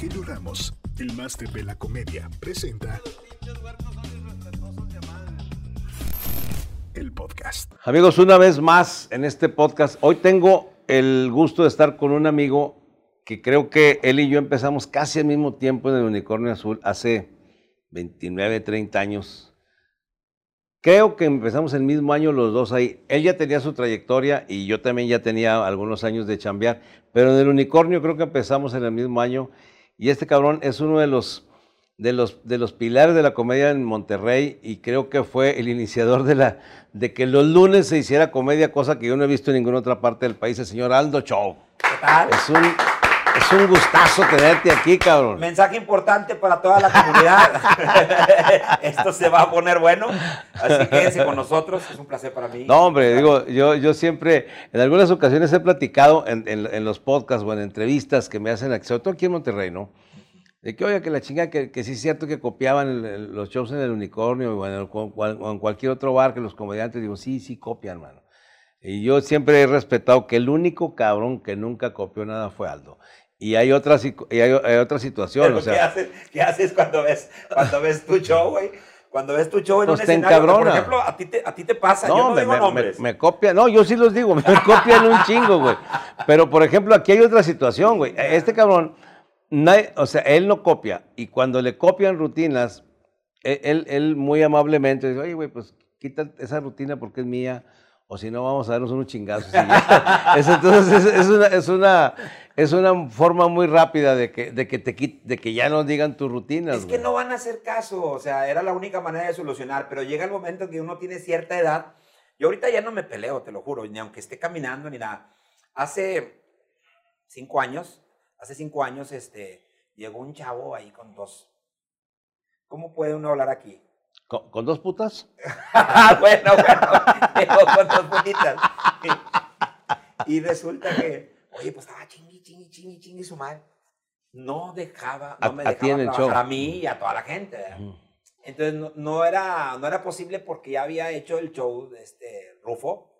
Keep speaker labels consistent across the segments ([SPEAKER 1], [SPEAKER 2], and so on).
[SPEAKER 1] Rogelio Ramos, el máster de la comedia, presenta el podcast.
[SPEAKER 2] Amigos, una vez más en este podcast, hoy tengo el gusto de estar con un amigo que creo que él y yo empezamos casi al mismo tiempo en el Unicornio Azul, hace 29, 30 años. Creo que empezamos el mismo año los dos ahí. Él ya tenía su trayectoria y yo también ya tenía algunos años de chambear, pero en el Unicornio creo que empezamos en el mismo año y este cabrón es uno de los de los, de los pilares de la comedia en Monterrey y creo que fue el iniciador de, la, de que los lunes se hiciera comedia, cosa que yo no he visto en ninguna otra parte del país, el señor Aldo Show.
[SPEAKER 3] ¿Qué tal?
[SPEAKER 2] Es un, es un gustazo tenerte aquí, cabrón.
[SPEAKER 3] Mensaje importante para toda la comunidad. Esto se va a poner bueno. Así quédense con nosotros. Es un placer para mí.
[SPEAKER 2] No, hombre, digo, yo, yo siempre, en algunas ocasiones he platicado en, en- en los podcasts o en entrevistas que me hacen, sobre todo aquí en Monterrey, ¿no? De que, oye, que la chinga, que, que sí es cierto que copiaban el- el- los shows en el Unicornio o en, el- o en cualquier otro bar que los comediantes, digo, sí, sí copian, mano. Y yo siempre he respetado que el único cabrón que nunca copió nada fue Aldo. Y hay otra, y hay, hay otra situación,
[SPEAKER 3] Pero
[SPEAKER 2] o sea...
[SPEAKER 3] ¿qué, haces, ¿Qué haces cuando ves, cuando ves tu show, güey? Cuando ves tu show en
[SPEAKER 2] Pues
[SPEAKER 3] un
[SPEAKER 2] te
[SPEAKER 3] escenario, por ejemplo, a ti te, a ti te pasa, yo
[SPEAKER 2] No,
[SPEAKER 3] no
[SPEAKER 2] me,
[SPEAKER 3] digo nombres.
[SPEAKER 2] me- me copia, no, yo sí los digo, me copian un chingo, güey. Pero, por ejemplo, aquí hay otra situación, güey. Este cabrón, nadie- o sea, él no copia. Y cuando le copian rutinas, él, él- él muy amablemente dice, oye, güey, pues quita esa rutina porque es mía, o si no, vamos a darnos unos chingazos. y ya". Es- entonces, es, es una, es, una, es una forma muy rápida de que, de que, te de que ya no digan tus rutinas.
[SPEAKER 3] Es que
[SPEAKER 2] güey.
[SPEAKER 3] no van a hacer caso, o sea, era la única manera de solucionar, pero llega el momento en que uno tiene cierta edad. Yo ahorita ya no me peleo, te lo juro, ni aunque esté caminando ni nada. Hace cinco años, hace cinco años, este, llegó un chavo ahí con dos. ¿Cómo puede uno hablar aquí?
[SPEAKER 2] ¿Con, con dos putas?
[SPEAKER 3] Bueno, bueno, llegó con dos putitas. Y resulta que, oye, pues estaba chingui, chingui, chingui, chingui su madre. No dejaba, no
[SPEAKER 2] A-
[SPEAKER 3] me dejaba trabajar a mí y a toda la gente. Entonces no, no era, no era posible porque ya había hecho el show de este Rufo,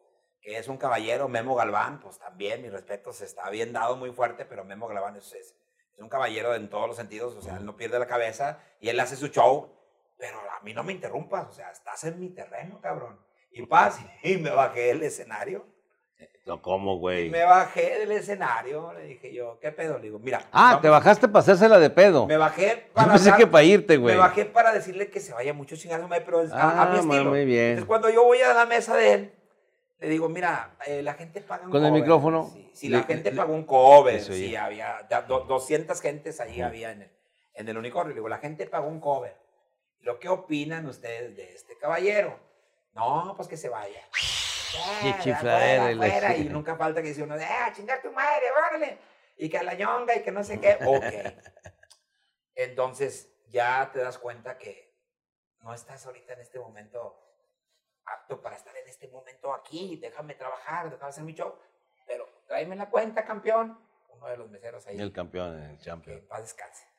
[SPEAKER 3] que es un caballero, Memo Galván, pues también, mi respeto, se está bien dado muy fuerte, pero Memo Galván es, es, es un caballero en todos los sentidos, o sea, él no pierde la cabeza y él hace su show, pero a mí no me interrumpas, o sea, estás en mi terreno, cabrón. Y paz, y me bajé del escenario.
[SPEAKER 2] No, ¿Cómo, güey?
[SPEAKER 3] Me bajé del escenario, le dije yo, ¿qué pedo? Le digo, mira.
[SPEAKER 2] Ah,
[SPEAKER 3] vamos-
[SPEAKER 2] te bajaste para hacérsela de pedo.
[SPEAKER 3] Me bajé
[SPEAKER 2] Yo
[SPEAKER 3] para.
[SPEAKER 2] pensé
[SPEAKER 3] dar-
[SPEAKER 2] que para irte, güey.
[SPEAKER 3] Me bajé para decirle que se vaya mucho chingado, pero es a, a mi
[SPEAKER 2] Ah,
[SPEAKER 3] estilo.
[SPEAKER 2] muy bien.
[SPEAKER 3] Entonces, cuando yo voy a la mesa de él, le digo, mira, eh, la gente paga un
[SPEAKER 2] ¿Con el
[SPEAKER 3] cover.
[SPEAKER 2] micrófono?
[SPEAKER 3] Sí, sí,
[SPEAKER 2] Le-
[SPEAKER 3] la gente
[SPEAKER 2] le-
[SPEAKER 3] pagó un cover. Sí,
[SPEAKER 2] oye.
[SPEAKER 3] había do- 200 gentes ahí había en el, en el unicornio. Le digo, la gente pagó un cover. ¿Lo que opinan ustedes de este caballero? No, pues que se vaya. Ya,
[SPEAKER 2] chifladera
[SPEAKER 3] afuera,
[SPEAKER 2] y
[SPEAKER 3] afuera, y nunca falta que dice uno, ah, chingar tu madre, órale. Y que a la ñonga y que no sé qué. Ok. Entonces ya te das cuenta que no estás ahorita en este momento apto para estar en este momento aquí. Déjame trabajar, déjame hacer mi show. Pero tráeme la cuenta, campeón. Uno de los meseros ahí.
[SPEAKER 2] El campeón, el
[SPEAKER 3] Que
[SPEAKER 2] champion.
[SPEAKER 3] en paz descanse.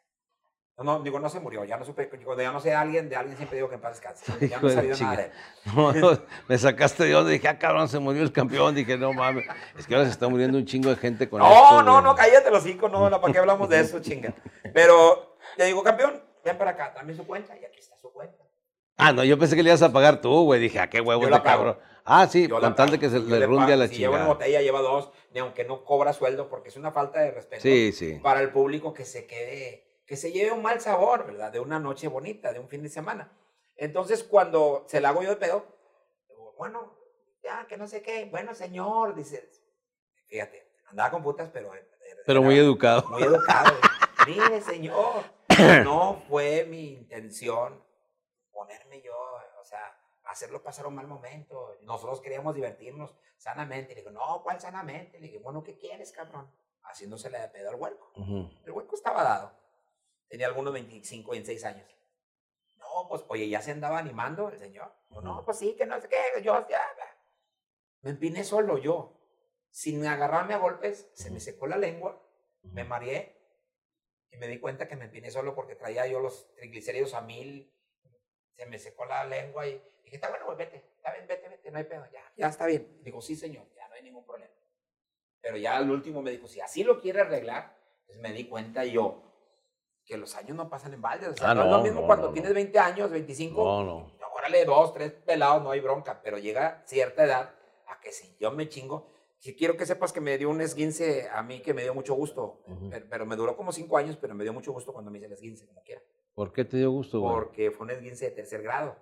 [SPEAKER 3] No, no, digo, no se murió. Ya no supe. Cuando ya no sé de alguien, de alguien siempre digo que en paz descanse. Ya no
[SPEAKER 2] chinga.
[SPEAKER 3] nada de él.
[SPEAKER 2] No, no, me sacaste de onda. Dije, ah, cabrón, se murió el campeón. Dije, no mames. Es que ahora se está muriendo un chingo de gente con esto.
[SPEAKER 3] No, no, no, cállate los cinco, no, no, ¿para qué hablamos de eso, chinga? Pero le digo, campeón, ven para acá, dame su cuenta y aquí está su cuenta.
[SPEAKER 2] Ah, no, yo pensé que le ibas a pagar tú, güey. Dije, ah, qué huevo de cabrón. Ah, sí,
[SPEAKER 3] Yo la
[SPEAKER 2] con tal de que se le
[SPEAKER 3] le
[SPEAKER 2] runde a la
[SPEAKER 3] Si lleva una botella, lleva dos, ni aunque no cobra sueldo, porque es una falta de respeto
[SPEAKER 2] Sí, sí.
[SPEAKER 3] para el público que se quede, que se lleve un mal sabor, ¿verdad? De una noche bonita, de un fin de semana. Entonces, cuando se la hago yo de pedo, digo, bueno, ya, que no sé qué, bueno, señor, dice, fíjate, andaba con putas, pero...
[SPEAKER 2] Pero
[SPEAKER 3] era
[SPEAKER 2] muy educado.
[SPEAKER 3] Muy educado. Mire, señor, no fue mi intención ponerme yo, o sea, hacerlo pasar un mal momento. Nosotros queríamos divertirnos sanamente. Y le digo, no, ¿cuál sanamente? Le digo, bueno, ¿qué quieres, cabrón? Haciéndosele de pedo al huerco.
[SPEAKER 2] Ujú.
[SPEAKER 3] El huerco estaba dado. Tenía algunos 25, 26 años. No, pues, oye, ya se andaba animando el señor. Digo, no, pues sí, que no sé qué, yo ya. Me empiné solo yo. Sin agarrarme a golpes, se me secó la lengua, me mareé y me di cuenta que me empiné solo porque traía yo los triglicéridos a mil. Se me secó la lengua y dije, está bueno, pues vete, está bien, vete, vete, no hay pedo, ya, ya está bien. Digo, sí, señor, ya no hay ningún problema. Pero ya al último me dijo, si así lo quiere arreglar, pues me di cuenta yo que los años no pasan en balde. O sea,
[SPEAKER 2] Ah,
[SPEAKER 3] no, es lo mismo
[SPEAKER 2] no,
[SPEAKER 3] cuando
[SPEAKER 2] no,
[SPEAKER 3] tienes
[SPEAKER 2] no.
[SPEAKER 3] 20 años, 25.
[SPEAKER 2] No, no.
[SPEAKER 3] Órale, dos, tres pelados, no hay bronca. Pero llega cierta edad a que si yo me chingo. Si quiero que sepas que me dio un esguince a mí que me dio mucho gusto. pero, pero me duró como cinco años, pero me dio mucho gusto cuando me hice el esguince, como quiera.
[SPEAKER 2] ¿Por qué te dio gusto, güey?
[SPEAKER 3] Porque fue un esguince de tercer grado.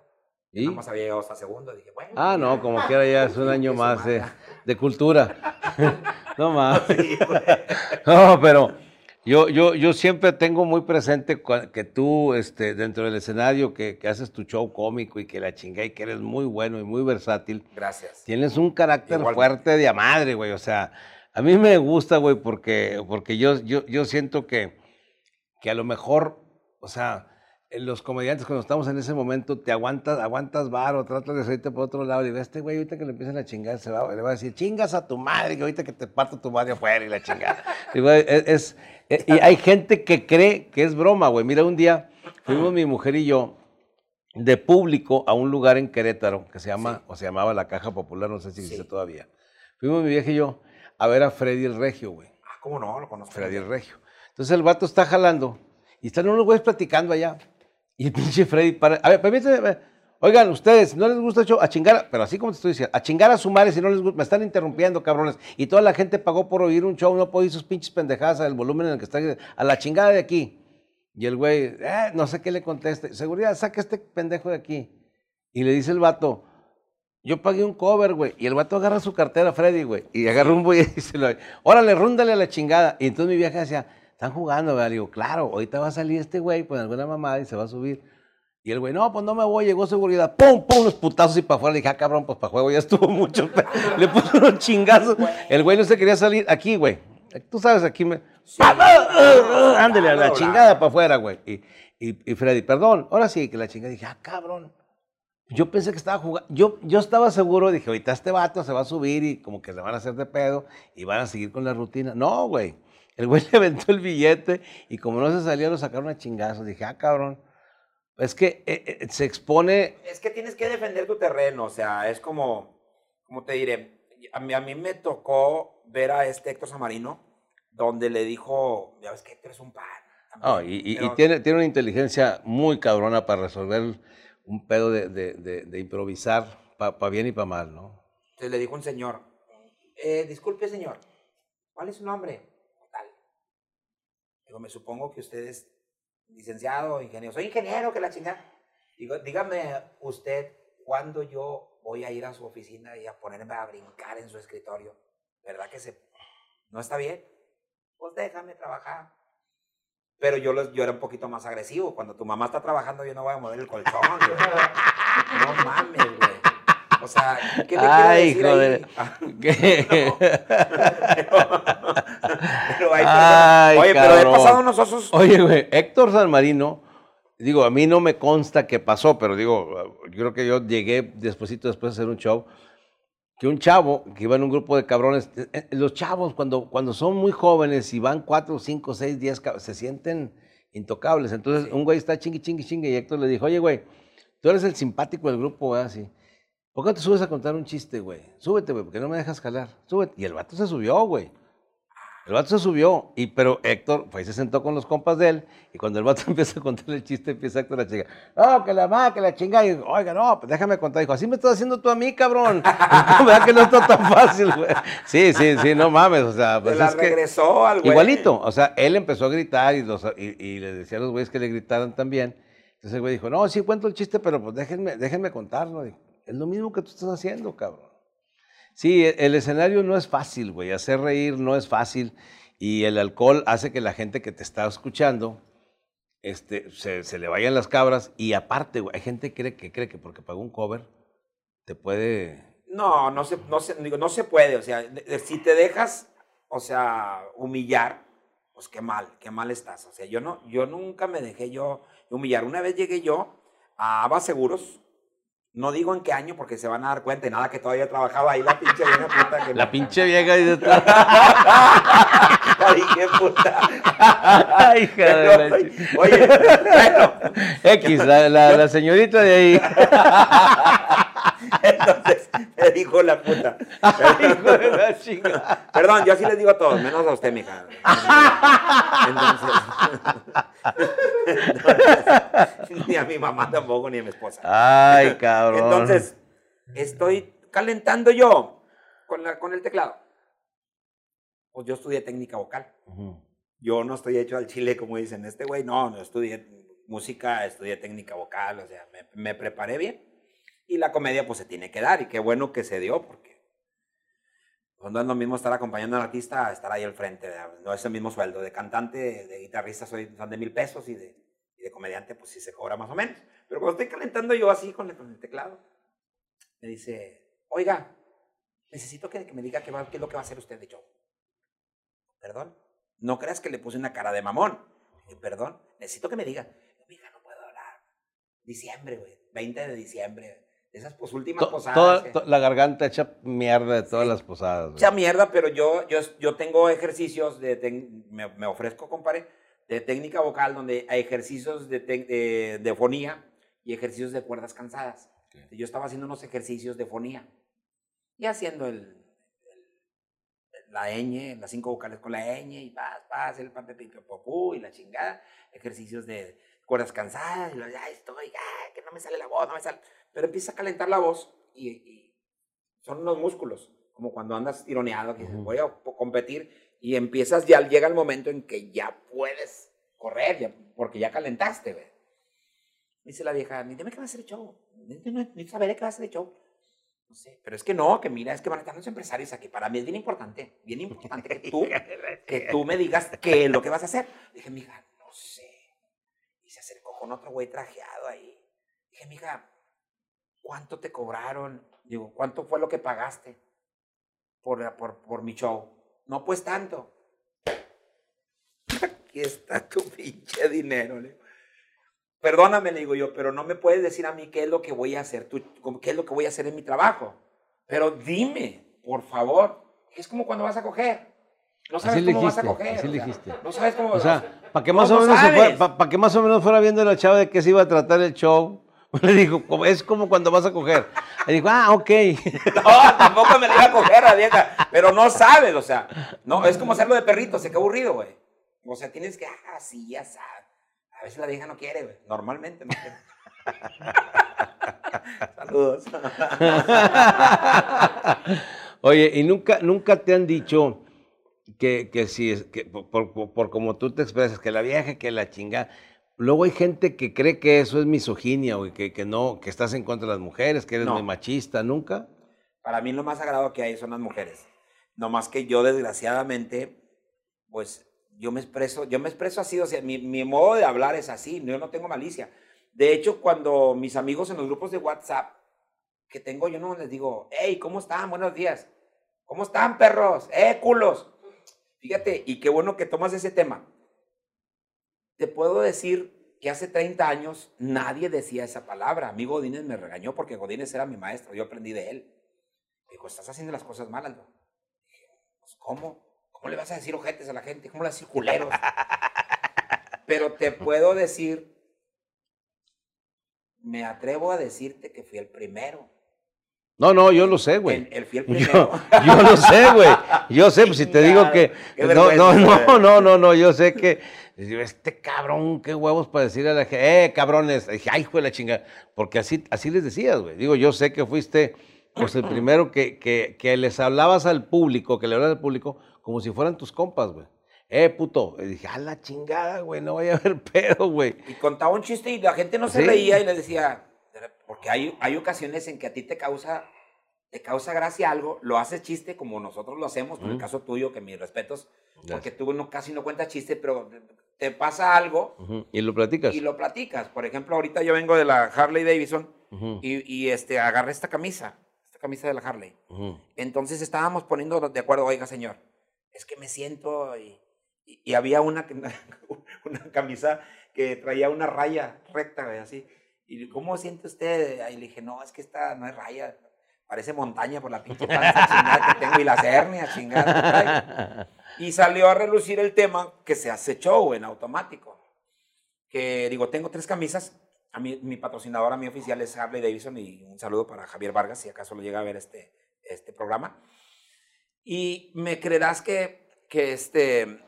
[SPEAKER 2] ¿Y?
[SPEAKER 3] Nada más había llegado hasta segundo. Dije, bueno.
[SPEAKER 2] Ah, no,
[SPEAKER 3] ya.
[SPEAKER 2] como quiera ya es un año más de, cultura. no más.
[SPEAKER 3] Sí.
[SPEAKER 2] No, pero yo, yo, yo siempre tengo muy presente que tú, este, dentro del escenario, que, que haces tu show cómico y que la chingada y que eres muy bueno y muy versátil,
[SPEAKER 3] Gracias.
[SPEAKER 2] tienes un carácter
[SPEAKER 3] Igualmente.
[SPEAKER 2] fuerte de a madre, güey. O sea, a mí me gusta, güey, porque, porque yo, yo, yo siento que, que a lo mejor, o sea, los comediantes cuando estamos en ese momento te aguantas, aguantas varo, tratas de salirte por otro lado y ves, este güey ahorita que le empiezan a chingar, se va, le va a decir, chingas a tu madre, que ahorita que te parto tu madre afuera y la chingada. Y, güey, es, es- y hay gente que cree que es broma, güey. Mira, un día fuimos mi mujer y yo de público a un lugar en Querétaro que se llama, o se llamaba la Caja Popular, no sé si existe
[SPEAKER 3] Sí.
[SPEAKER 2] todavía. Fuimos mi vieja y yo a ver a Freddy el Regio, güey.
[SPEAKER 3] Ah, ¿cómo no? Lo conozco.
[SPEAKER 2] Freddy el Regio. Entonces el vato está jalando y están unos güeyes platicando allá. Y el pinche Freddy para. A ver, permíteme. Oigan, ustedes, ¿no les gusta el show? A chingar, pero así como te estoy diciendo, a chingar a su madre si no les gusta. Me están interrumpiendo, cabrones. Y toda la gente pagó por oír un show, no puedo oír sus pinches pendejadas al volumen en el que está. A la chingada de aquí. Y el güey, eh, no sé qué le conteste. Seguridad, saca este pendejo de aquí. Y le dice el vato, yo pagué un cover, güey. Y el vato agarra su cartera, Freddy, güey. Y agarra un güey y se lo... Órale, rúndale a la chingada. Y entonces mi vieja decía, están jugando, güey. Le digo, claro, ahorita va a salir este güey con alguna mamada y se va a subir. Y el güey, no, pues no me voy, llegó seguridad. ¡Pum, pum! Unos putazos y para afuera. Le dije, ah, cabrón, pues para juego ya estuvo mucho. Le puso unos chingazos. El güey no se quería salir aquí, güey. Tú sabes, aquí me... Ándale a la chingada para afuera, güey. Y, y, y Freddy, perdón, ahora sí que la chingada. Dije, ah, cabrón. Yo pensé que estaba jugando. Yo, yo estaba seguro, dije, ahorita este vato se va a subir y como que le van a hacer de pedo y van a seguir con la rutina. No, güey. El güey le aventó el billete y como no se salía, lo sacaron a chingazos. Dije, ah, cabrón. Es que eh, eh, se expone.
[SPEAKER 3] Es que tienes que defender tu terreno, o sea, es como, como te diré, a mí, a mí me tocó ver a este Héctor Samarino, donde le dijo, ya ves que Héctor es un pan.
[SPEAKER 2] Ah, y, tiene, tiene una inteligencia muy cabrona para resolver un pedo de, de- de- de improvisar para bien y para mal, ¿no?
[SPEAKER 3] Entonces le dijo un señor, eh, disculpe señor, ¿cuál es su nombre? Tal. Digo, me supongo que usted es licenciado, ingeniero. Soy ingeniero, que la chingada. Digo, dígame usted cuándo yo voy a ir a su oficina y a ponerme a brincar en su escritorio. ¿Verdad que se... no está bien? Pues déjame trabajar. Pero yo, los, yo era un poquito más agresivo. Cuando tu mamá está trabajando, yo no voy a mover el colchón. güey. No mames, güey. O sea, ¿qué quiero
[SPEAKER 2] Ay,
[SPEAKER 3] decir
[SPEAKER 2] joder.
[SPEAKER 3] ahí?
[SPEAKER 2] ¿Qué?
[SPEAKER 3] Pero hay
[SPEAKER 2] Ay,
[SPEAKER 3] personas- Oye, pero he pasado unos osos.
[SPEAKER 2] Oye, güey, Héctor San Marino, digo, a mí no me consta que pasó, pero digo, yo creo que yo llegué despuesito después de hacer un show, que un chavo que iba en un grupo de cabrones, eh, eh, los chavos cuando, cuando son muy jóvenes y van cuatro, cinco, seis, diez, se sienten intocables. Entonces
[SPEAKER 3] Sí.
[SPEAKER 2] un güey está chingui, chingui, chingue y Héctor le dijo, oye, güey, tú eres el simpático del grupo, güey, así. ¿Por qué no te subes a contar un chiste, güey? Súbete, güey, porque no me dejas jalar. Súbete. Y el vato se subió, güey. El vato se subió, y, pero Héctor pues, se sentó con los compas de él, y cuando el vato empieza a contar el chiste, empieza Héctor a chingar. No, que la más, que la chinga. Y oiga, no, pues déjame contar. Dijo, así me estás haciendo tú a mí, cabrón. ¿Verdad que no está tan fácil, güey? Sí, sí, sí, no mames, o sea,
[SPEAKER 3] Se
[SPEAKER 2] pues
[SPEAKER 3] la
[SPEAKER 2] es que...
[SPEAKER 3] regresó al güey.
[SPEAKER 2] Igualito, o sea, él empezó a gritar y, los, y, y le decía a los güeyes que le gritaran también. Entonces el güey dijo, no, sí cuento el chiste, pero pues déjenme, déjenme contarlo. Dijo, es lo mismo que tú estás haciendo, cabrón. Sí, e- el escenario no es fácil, güey. Hacer reír no es fácil. Y el alcohol hace que la gente que te está escuchando este, se, se le vayan las cabras. Y aparte, güey, hay gente que cree, que porque pagó un cover te puede...
[SPEAKER 3] No, no se, no se, digo, no se puede. O sea, si te dejas, o sea, humillar, pues qué mal, qué mal estás. O sea, yo no, yo nunca me dejé yo humillar. Una vez llegué yo a Ava Seguros. No digo en qué año porque se van a dar cuenta y nada que todavía trabajaba ahí la pinche vieja puta que
[SPEAKER 2] La pinche vieja y de
[SPEAKER 3] La dije puta.
[SPEAKER 2] Ay, hija de la chi-
[SPEAKER 3] Oye, bueno,
[SPEAKER 2] X, la, la- la señorita de ahí.
[SPEAKER 3] Entonces me dijo la puta.
[SPEAKER 2] Chingada.
[SPEAKER 3] Perdón, yo así les digo a todos, menos a usted, mija. Entonces, ni a mi mamá tampoco, ni a mi esposa.
[SPEAKER 2] Ay, cabrón.
[SPEAKER 3] Entonces, estoy calentando yo con, la, con el teclado. Pues yo estudié técnica vocal. Yo no estoy hecho al chile, como dicen, este güey, no, no estudié música, estudié técnica vocal, o sea, me, me preparé bien. Y la comedia, pues se tiene que dar, y qué bueno que se dio, porque pues, no es lo mismo estar acompañando al artista a estar ahí al frente, no es el mismo sueldo. De cantante, de guitarrista son de mil pesos, y de, y de comediante, pues sí se cobra más o menos. Pero cuando estoy calentando yo así con el, teclado, me dice, oiga, necesito que, me diga qué, va- qué es lo que va a hacer usted de show. Perdón. No creas que le puse una cara de mamón. Dije, perdón, necesito que me diga. Mija, no puedo hablar. Diciembre, güey. 20 de diciembre. Esas pues últimas
[SPEAKER 2] To-
[SPEAKER 3] posadas.
[SPEAKER 2] toda- to- la garganta hecha mierda de todas
[SPEAKER 3] Sí.
[SPEAKER 2] las posadas.
[SPEAKER 3] Mucha mierda, pero yo, yo, yo tengo ejercicios de, me, me ofrezco, compadre, de técnica vocal, donde hay ejercicios de, tec- de, de fonía y ejercicios de cuerdas cansadas. Yo estaba haciendo unos ejercicios de fonía y haciendo el, el- la ñ, las cinco vocales con la ñ y paz, paz, el pico popú y la chingada, ejercicios de cuerdas cansadas y lo, ya estoy, ya, que no me sale la voz, no me sale. Pero empieza a calentar la voz y, y son unos músculos, como cuando andas tironeado, que dices, voy a competir y empiezas, ya llega el momento en que ya puedes correr, ya, porque ya calentaste, güey. Dice la vieja, dime qué va a hacer el show. Necesito necesito saber qué va a hacer el show. No sé, pero es que no, que mira, es que van a estar los empresarios aquí. Para mí es bien importante, bien importante que tú, que tú me digas qué es lo que vas a hacer. Dije, mija, no sé. Y se acercó con otro güey trajeado ahí. Dije, mija, ¿cuánto te cobraron? Digo, ¿cuánto fue lo que pagaste por, por, por mi show? No, pues tanto. Aquí está tu pinche dinero. le. Perdóname, le digo yo, pero no me puedes decir a mí qué es lo que voy a hacer, tú, qué es lo que voy a hacer en mi trabajo. Pero dime, por favor. Es como cuando vas a coger. No sabes
[SPEAKER 2] Así
[SPEAKER 3] cómo vas a coger.
[SPEAKER 2] así
[SPEAKER 3] o sea,
[SPEAKER 2] dijiste.
[SPEAKER 3] No sabes cómo.
[SPEAKER 2] O sea, para que,
[SPEAKER 3] no,
[SPEAKER 2] más o
[SPEAKER 3] no
[SPEAKER 2] menos se
[SPEAKER 3] sabes.
[SPEAKER 2] fuera, pa- pa' que más o menos fuera viendo la chava de qué se iba a tratar el show, le dijo, es como cuando vas a coger. Le dijo, ah, ok.
[SPEAKER 3] No, tampoco me la iba a coger a vieja, pero no sabes, o sea, no, es como hacerlo de perrito, se qué aburrido, güey. O sea, tienes que, ah, sí, ya sabes. A veces la vieja no quiere, güey. Normalmente no quiere. Saludos.
[SPEAKER 2] Oye, y nunca, nunca te han dicho que, que si es que por, por- por como tú te expresas, que la vieja, que la chinga. Luego hay gente que cree que eso es misoginia, güey, que, que no, que estás en contra de las mujeres, que eres
[SPEAKER 3] No.
[SPEAKER 2] muy machista, nunca.
[SPEAKER 3] Para mí lo más sagrado que hay son las mujeres. No más que yo, desgraciadamente, pues yo me expreso, yo me expreso así, o sea, mi, mi modo de hablar es así, yo no tengo malicia. De hecho, cuando mis amigos en los grupos de WhatsApp que tengo, yo no les digo, hey, ¿cómo están? Buenos días. ¿Cómo están, perros? ¡Eh, culos! Fíjate, y qué bueno que tomas ese tema. Te puedo decir que hace 30 años nadie decía esa palabra. A mí Godínez me regañó porque Godínez era mi maestro, yo aprendí de él. Dijo, estás haciendo las cosas mal, Aldo. Dije, pues, ¿cómo? ¿Cómo le vas a decir ojetes a la gente? ¿Cómo le vas a decir culeros? Pero te puedo decir, me atrevo a decirte que fui el primero.
[SPEAKER 2] No, no, yo lo sé, güey.
[SPEAKER 3] El fui el
[SPEAKER 2] Yo, yo lo sé, güey. Yo sé, pues si te digo que. No, no, no, no, no, no, yo sé que. Este cabrón, qué huevos para decirle a la gente, eh, cabrones. Dije, ay, hijo de la chinga. Porque así, así les decías, güey. Digo, yo sé que fuiste, pues, el primero que, que, que les hablabas al público, que le hablabas al público, como si fueran tus compas, güey. Eh, puto. Y dije, a la chingada, güey, no vaya a haber pedo, güey.
[SPEAKER 3] Y contaba un chiste y la gente no se
[SPEAKER 2] Sí.
[SPEAKER 3] reía y le decía, porque hay, hay ocasiones en que a ti te causa, te causa gracia algo, lo haces chiste como nosotros lo hacemos, por el caso tuyo, que mis respetos, porque tú no, casi no cuentas chistes, pero te pasa algo
[SPEAKER 2] Y lo platicas.
[SPEAKER 3] y lo platicas. Por ejemplo, ahorita yo vengo de la Harley Davidson y, y, este, agarré esta camisa, esta camisa de la Harley. Entonces estábamos poniendo de acuerdo, oiga señor, es que me siento y, y- y había una, que- una camisa que traía una raya recta, así. Y ¿cómo siente usted? Y le dije, no, es que esta no es raya, parece montaña por la pinche panza chingada que tengo y las hernias chingadas que traigo". Y salió a relucir el tema que se hace show en automático. Que digo, tengo tres camisas. A mí, mi patrocinadora, mi oficial es Harley Davidson y un saludo para Javier Vargas, si acaso lo llega a ver este, este programa. Y me creerás que, que este,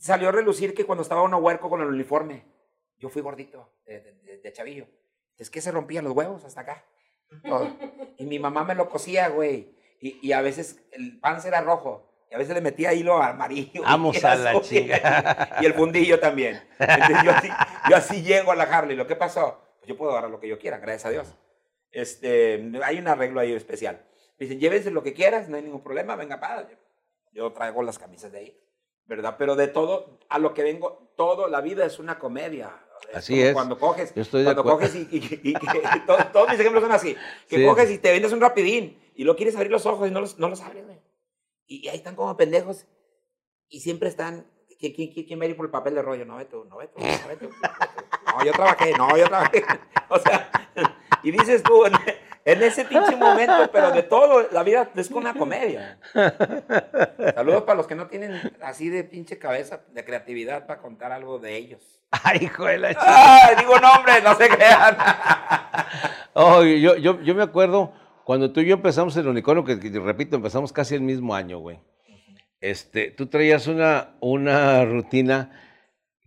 [SPEAKER 3] salió a relucir que cuando estaba uno huerco con el uniforme, yo fui gordito de, de- de- de chavillo. Es que se rompían los huevos hasta acá. todo. Y mi mamá me lo cosía, güey. Y, y a veces el pan era rojo. Y a veces le metía hilo amarillo.
[SPEAKER 2] Vamos a la chinga.
[SPEAKER 3] Y el fundillo también. Entonces, yo, así, yo así llego a la Harley. ¿Lo que pasó? Pues yo puedo agarrar lo que yo quiera, gracias a Dios. Este, hay un arreglo ahí especial. Dicen, llévense lo que quieras, no hay ningún problema, venga, para. Yo, yo traigo las camisas de ahí, ¿verdad? Pero de todo, a lo que vengo, todo, la vida es una comedia.
[SPEAKER 2] Así
[SPEAKER 3] como
[SPEAKER 2] es.
[SPEAKER 3] Cuando coges,
[SPEAKER 2] Yo estoy de
[SPEAKER 3] cuando coges y, y- y- y que- todos, todos mis ejemplos son así. Que
[SPEAKER 2] Sí.
[SPEAKER 3] coges y te vendes un rapidín y lo quieres abrir los ojos y no los, no los abres, güey. Y, ahí están como pendejos y siempre están, ¿quién, quién, quién- a ir por el papel de rollo? No, ve tú, no, ve tú, no, ve tú, no, ve tú. No, yo trabajé, no, yo trabajé. O sea, y dices tú, en, ese pinche momento, pero de todo, la vida es como una comedia. Saludos para los que no tienen así de pinche cabeza, de creatividad para contar algo de ellos.
[SPEAKER 2] Ay, hijo de la
[SPEAKER 3] ¡Ay, digo nombres, no se crean!
[SPEAKER 2] Oh, yo, yo, yo me acuerdo cuando tú y yo empezamos el unicornio, que, que, repito, empezamos casi el mismo año, güey. Este, tú traías una, una rutina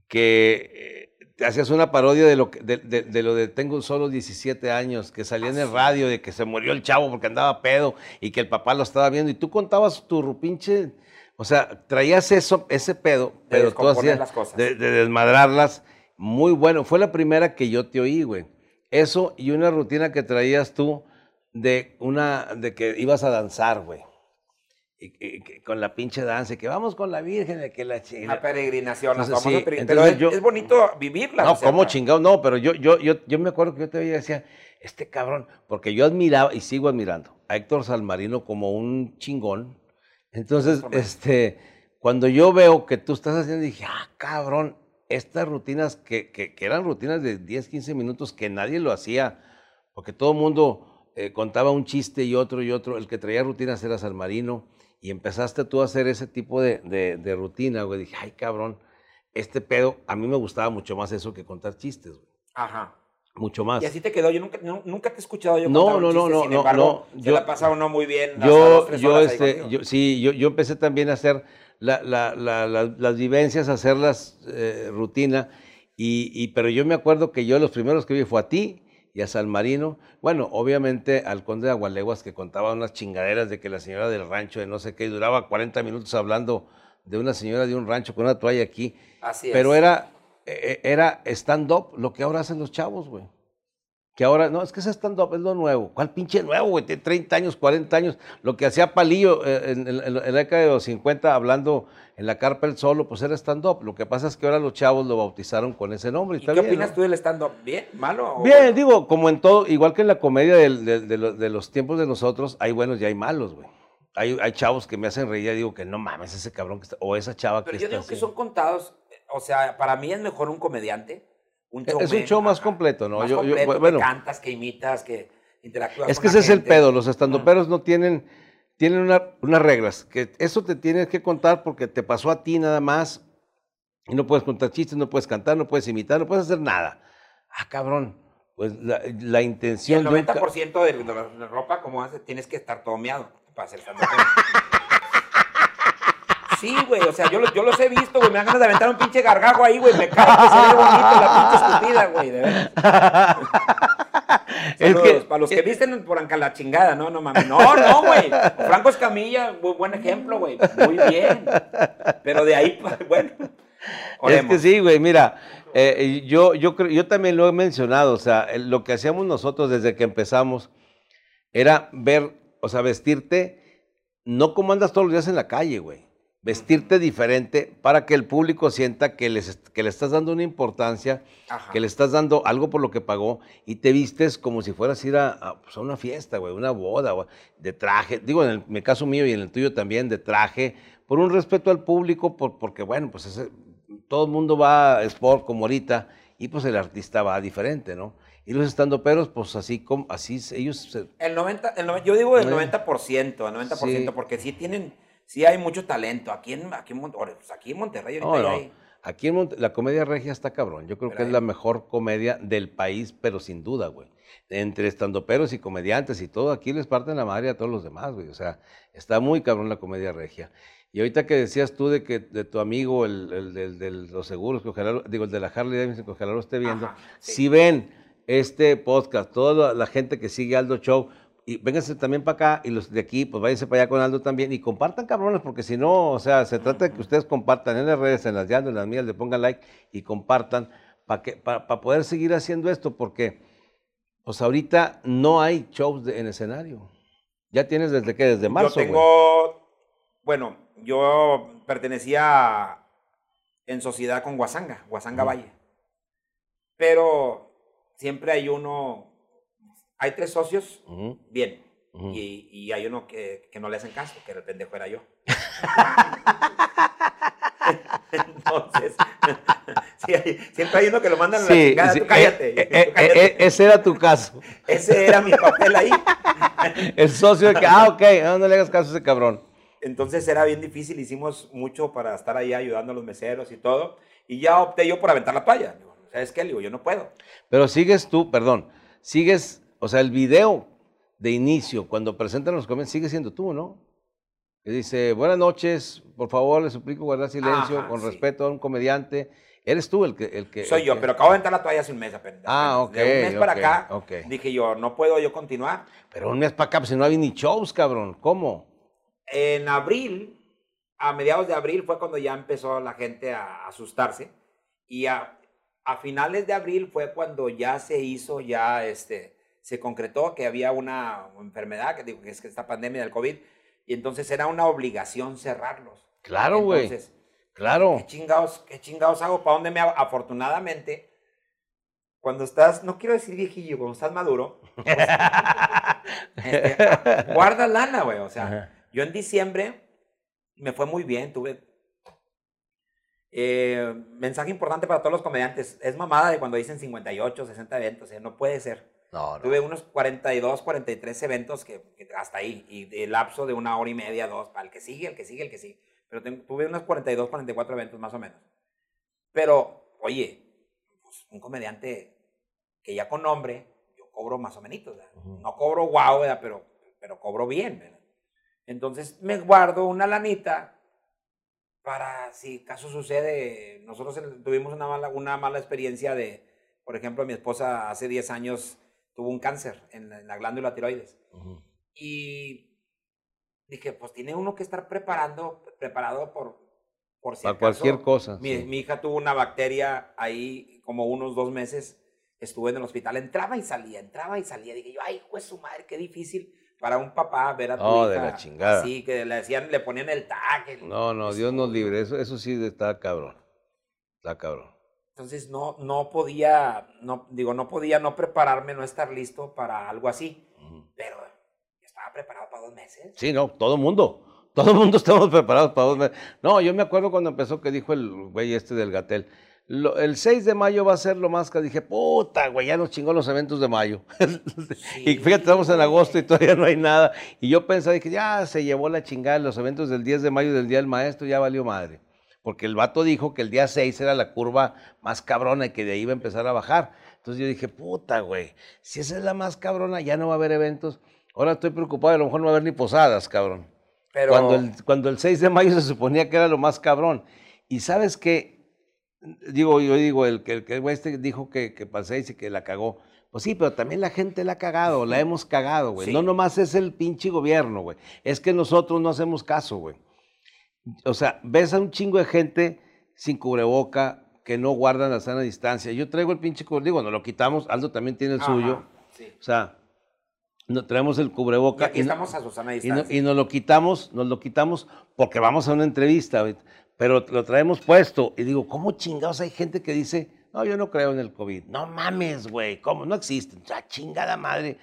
[SPEAKER 2] que eh, hacías una parodia de lo, que- de, de- de lo de Tengo solo 17 años, que salía en el radio de que se murió el chavo porque andaba pedo y que el papá lo estaba viendo y tú contabas tu ru- pinche, o sea, traías eso, ese pedo, pero tú
[SPEAKER 3] descomponer
[SPEAKER 2] hacías
[SPEAKER 3] las cosas.
[SPEAKER 2] de, de desmadrarlas, muy bueno. Fue la primera que yo te oí, güey. Eso y una rutina que traías tú de una, de que ibas a danzar, güey. Con la pinche danza, que vamos con la Virgen, de que la chingada.
[SPEAKER 3] peregrinación,
[SPEAKER 2] Entonces, sí,
[SPEAKER 3] peregrin-
[SPEAKER 2] entonces
[SPEAKER 3] pero es,
[SPEAKER 2] yo-
[SPEAKER 3] es bonito vivirla.
[SPEAKER 2] No, ¿cómo chingado? No, pero yo, yo, yo, yo me acuerdo que yo te veía y decía, este cabrón, porque yo admiraba y sigo admirando a Héctor Salmarino como un chingón. Entonces, este, cuando yo veo que tú estás haciendo, dije, ah, cabrón, estas rutinas que, que, que eran rutinas de 10, 15 minutos que nadie lo hacía, porque todo el mundo eh, contaba un chiste y otro y otro, el que traía rutinas era Salmarino, y empezaste tú a hacer ese tipo de, de, de rutina, güey. Dije, ay, cabrón, este pedo, a mí me gustaba mucho más eso que contar chistes, güey.
[SPEAKER 3] Ajá.
[SPEAKER 2] Mucho más.
[SPEAKER 3] Y así te quedó. Yo nunca, nu- nunca te he escuchado yo
[SPEAKER 2] No, no, no, no,
[SPEAKER 3] sin
[SPEAKER 2] no,
[SPEAKER 3] embargo,
[SPEAKER 2] no,
[SPEAKER 3] se
[SPEAKER 2] yo-
[SPEAKER 3] la pasa uno muy bien.
[SPEAKER 2] yo,
[SPEAKER 3] dos,
[SPEAKER 2] yo, este, yo, sí, yo, yo empecé también a hacer la- la- la- la- las vivencias, a hacerlas eh, rutina, y, y- pero yo me acuerdo que yo los primeros que vi fue a ti y a San Marino, bueno, obviamente al conde de Agualeguas que contaba unas chingaderas de que la señora del rancho de no sé qué, y duraba 40 minutos hablando de una señora de un rancho con una toalla aquí,
[SPEAKER 3] Así es.
[SPEAKER 2] pero era, eh, era stand-up, lo que ahora hacen los chavos, güey. Que ahora, no, es que ese stand-up es lo nuevo. ¿Cuál pinche nuevo, güey? Tiene 30 años, 40 años. Lo que hacía Palillo eh, en, en- en la década de los 50, hablando en la carpa el solo, pues era stand-up. Lo que pasa es que ahora los chavos lo bautizaron con ese nombre. y
[SPEAKER 3] ¿Y
[SPEAKER 2] está
[SPEAKER 3] qué
[SPEAKER 2] bien,
[SPEAKER 3] opinas
[SPEAKER 2] ¿no?
[SPEAKER 3] tú del stand-up? ¿Bien? ¿Malo? o
[SPEAKER 2] Bien,
[SPEAKER 3] bueno?
[SPEAKER 2] digo, como en todo, igual que en la comedia de, los, de los tiempos de nosotros, hay buenos y hay malos, güey. Hay, hay chavos que me hacen reír y digo que no mames, ese cabrón que está, o esa chava
[SPEAKER 3] Pero
[SPEAKER 2] que
[SPEAKER 3] yo
[SPEAKER 2] está
[SPEAKER 3] digo que son contados. O sea, para mí es mejor un comediante. Un
[SPEAKER 2] Es un show más completo, ¿no?
[SPEAKER 3] Más
[SPEAKER 2] Yo- yo-
[SPEAKER 3] completo,
[SPEAKER 2] bueno.
[SPEAKER 3] que cantas, que imitas, que interactúas
[SPEAKER 2] Es
[SPEAKER 3] con
[SPEAKER 2] que
[SPEAKER 3] la
[SPEAKER 2] ese es el pedo, los estandoperos no tienen, tienen una- unas reglas, que eso te tienes que contar porque te pasó a ti nada más, y no puedes contar chistes, no puedes cantar, no puedes imitar, no puedes hacer nada. Ah, cabrón, pues la, la
[SPEAKER 3] Y
[SPEAKER 2] intención
[SPEAKER 3] el
[SPEAKER 2] un ca-
[SPEAKER 3] 90% de, de la ropa, como haces, tienes que estar todo meado para hacer. Sí, güey, o sea, yo, yo los he visto, güey, me dan ganas de aventar un pinche gargajo ahí, güey, me cae que se ve bonito la pinche estúpida, güey, de.
[SPEAKER 2] Es que-
[SPEAKER 3] para los que visten por anca la chingada, no, no mames. No, no, güey. Franco Escamilla, muy buen ejemplo, güey. Muy bien. Pero de ahí, bueno.
[SPEAKER 2] Es que sí, güey, mira, eh, yo, yo, creo- yo también lo he mencionado, o sea, lo que hacíamos nosotros desde que empezamos era ver, o sea, vestirte, no como andas todos los días en la calle, güey, vestirte diferente para que el público sienta que, les, que le estás dando una importancia,
[SPEAKER 3] Ajá.
[SPEAKER 2] que le estás dando algo por lo que pagó y te vistes como si fueras a ir a, a, pues, a una fiesta, güey, una boda, güey, de traje, digo, en el, mi caso mío y en el tuyo también, de traje, por un respeto al público, por, porque bueno, pues ese- todo el mundo va a sport como ahorita y pues el artista va diferente, ¿no? Y los estandoperos, pues así, como, así ellos se-
[SPEAKER 3] El 90, el yo digo el
[SPEAKER 2] Eh.
[SPEAKER 3] 90%, el 90%,
[SPEAKER 2] Sí.
[SPEAKER 3] porque sí tienen, sí hay mucho talento. Aquí en, aquí en, Mon- ore, pues aquí en Monterrey ahorita
[SPEAKER 2] No, no.
[SPEAKER 3] hay-
[SPEAKER 2] Aquí en Monte- la comedia regia está cabrón. Yo creo
[SPEAKER 3] Pero
[SPEAKER 2] que es la mejor comedia del país, pero sin duda, güey. Entre estandoperos y comediantes y todo, aquí les parten la madre a todos los demás, güey. O sea, está muy cabrón la comedia regia. Y ahorita que decías tú de que de tu amigo, el, el, del- de los seguros, que ojalá, digo, el de la Harley Davidson, que ojalá lo esté viendo,
[SPEAKER 3] Ajá, sí.
[SPEAKER 2] si ven este podcast, toda la gente que sigue Aldo Show, y vénganse también para acá, y los de aquí, pues váyanse para allá con Aldo también, y compartan cabrones, porque si no, o sea, se trata de que ustedes compartan en las redes, en las Aldo, en las mías, le pongan like y compartan para que para poder seguir haciendo esto, porque pues ahorita no hay shows de- en escenario. Ya tienes desde qué, desde marzo.
[SPEAKER 3] yo tengo, bueno, yo pertenecía en sociedad con Guasanga, Guasanga. Valle. Pero siempre hay uno, hay tres socios, bien. Y, y hay uno que, que no le hacen caso, que el pendejo era yo. Entonces, sí, hay- siempre hay uno que lo mandan a la
[SPEAKER 2] Sí,
[SPEAKER 3] chingada,
[SPEAKER 2] sí,
[SPEAKER 3] tú cállate.
[SPEAKER 2] eh,
[SPEAKER 3] tú
[SPEAKER 2] eh, eh,
[SPEAKER 3] cállate.
[SPEAKER 2] eh, ese era tu caso.
[SPEAKER 3] Ese era mi papel ahí.
[SPEAKER 2] El socio de que, ah, ok, no, no le hagas caso a ese cabrón.
[SPEAKER 3] Entonces era bien difícil, hicimos mucho para estar ahí ayudando a los meseros y todo. Y ya opté yo por aventar la toalla. Digo, ¿Sabes qué? Le digo, yo no puedo.
[SPEAKER 2] Pero sigues tú, perdón, sigues, o sea, el video de inicio, cuando presentan los comentarios, sigue siendo tú, ¿no? Que dice, buenas noches, por favor, le suplico guardar silencio,
[SPEAKER 3] Ajá,
[SPEAKER 2] con
[SPEAKER 3] sí.
[SPEAKER 2] respeto a un comediante. Eres tú el que... El que
[SPEAKER 3] Soy
[SPEAKER 2] el
[SPEAKER 3] yo,
[SPEAKER 2] que-
[SPEAKER 3] pero acabo de aventar la toalla hace un mes apenas.
[SPEAKER 2] Ah, ok,
[SPEAKER 3] De un mes para
[SPEAKER 2] ok,
[SPEAKER 3] acá
[SPEAKER 2] ok.
[SPEAKER 3] dije yo, no puedo yo continuar.
[SPEAKER 2] Pero un mes para acá, pues si no había ni shows, cabrón. ¿Cómo?
[SPEAKER 3] En abril, a mediados de abril fue cuando ya empezó la gente a asustarse. Y a, a finales de abril fue cuando ya se hizo, ya este, se concretó que había una enfermedad, que digo que es que esta pandemia del COVID, y entonces era una obligación cerrarlos.
[SPEAKER 2] Claro, güey.
[SPEAKER 3] Entonces,
[SPEAKER 2] Claro.
[SPEAKER 3] ¿qué chingados, qué chingados hago? ¿Para dónde me hago? Afortunadamente, cuando estás, no quiero decir viejillo, cuando estás maduro, pues, este, guarda lana, güey. O sea,
[SPEAKER 2] Ajá.
[SPEAKER 3] yo en diciembre me fue muy bien, tuve... eh, mensaje importante para todos los comediantes. Es mamada de cuando dicen 58, 60 eventos. eh, no puede ser.
[SPEAKER 2] No, no.
[SPEAKER 3] Tuve unos 42, 43 eventos que, que hasta ahí. Y de lapso de una hora y media, dos, para el que sigue, el que sigue, el que sigue. Pero ten- tuve unos 42, 44 eventos más o menos. Pero, oye, pues, un comediante que ya con nombre, yo cobro más o menos.
[SPEAKER 2] Ujú.
[SPEAKER 3] No cobro guau, ¿verdad? Pero, pero cobro bien. ¿verdad? Entonces me guardo una lanita para si caso sucede. Nosotros tuvimos una mala, una mala experiencia de, por ejemplo, mi esposa hace 10 años tuvo un cáncer en la, en la glándula tiroides. Y dije, pues tiene uno que estar preparando, preparado por, por si
[SPEAKER 2] Para
[SPEAKER 3] acaso.
[SPEAKER 2] cualquier cosa.
[SPEAKER 3] Mi,
[SPEAKER 2] sí.
[SPEAKER 3] mi hija tuvo una bacteria ahí como unos dos meses. Estuve en el hospital, entraba y salía, entraba y salía. Dije yo, ay, pues su madre, qué difícil para un papá ver a tu
[SPEAKER 2] Oh,
[SPEAKER 3] hija.
[SPEAKER 2] de la chingada.
[SPEAKER 3] Así que le decían, le ponían el tag. el-
[SPEAKER 2] No, no, Dios nos libre. Eso, eso sí está cabrón. Está cabrón.
[SPEAKER 3] Entonces no, no podía, no, digo, no podía no prepararme, no estar listo para algo así. Pero estaba preparado para dos meses.
[SPEAKER 2] Sí, no, todo el mundo. Todo el mundo estamos preparados para dos meses. No, yo me acuerdo cuando empezó que dijo el güey este del Gatel. lo- el 6 de mayo va a ser lo más que dije, puta, güey, ya nos chingó los eventos de mayo. y fíjate, estamos en agosto y todavía no hay nada. Y yo pensaba, dije, ya se llevó la chingada los eventos del 10 de mayo del Día del Maestro, ya valió madre. Porque el vato dijo que el día 6 era la curva más cabrona y que de ahí iba a empezar a bajar. Entonces yo dije, puta, güey, si esa es la más cabrona, ya no va a haber eventos. Ahora estoy preocupado, a lo mejor no va a haber ni posadas, cabrón.
[SPEAKER 3] Pero
[SPEAKER 2] Cuando, el, cuando el 6 de mayo se suponía que era lo más cabrón. Y sabes que, digo, yo digo, el que el, que el este dijo que, que 6 y que la cagó. Pues sí, pero también la gente la ha cagado, la hemos cagado, güey.
[SPEAKER 3] Sí.
[SPEAKER 2] No nomás es el pinche gobierno, güey. Es que nosotros no hacemos caso, güey. O sea, ves a un chingo de gente sin cubreboca que no guardan la sana distancia. Yo traigo el pinche cubreboca, digo, nos lo quitamos, Aldo también tiene el
[SPEAKER 3] Ajá,
[SPEAKER 2] suyo.
[SPEAKER 3] sí.
[SPEAKER 2] O sea, no, traemos el
[SPEAKER 3] Y
[SPEAKER 2] cubreboca.
[SPEAKER 3] aquí
[SPEAKER 2] y no-
[SPEAKER 3] estamos a Susana
[SPEAKER 2] y, no-
[SPEAKER 3] distancia.
[SPEAKER 2] y nos lo quitamos, nos lo quitamos porque vamos a una entrevista, pero lo traemos puesto. Y digo, ¿cómo chingados hay gente que dice, no, yo no creo en el COVID? No mames, güey, ¿cómo? No existe. Ya chingada madre.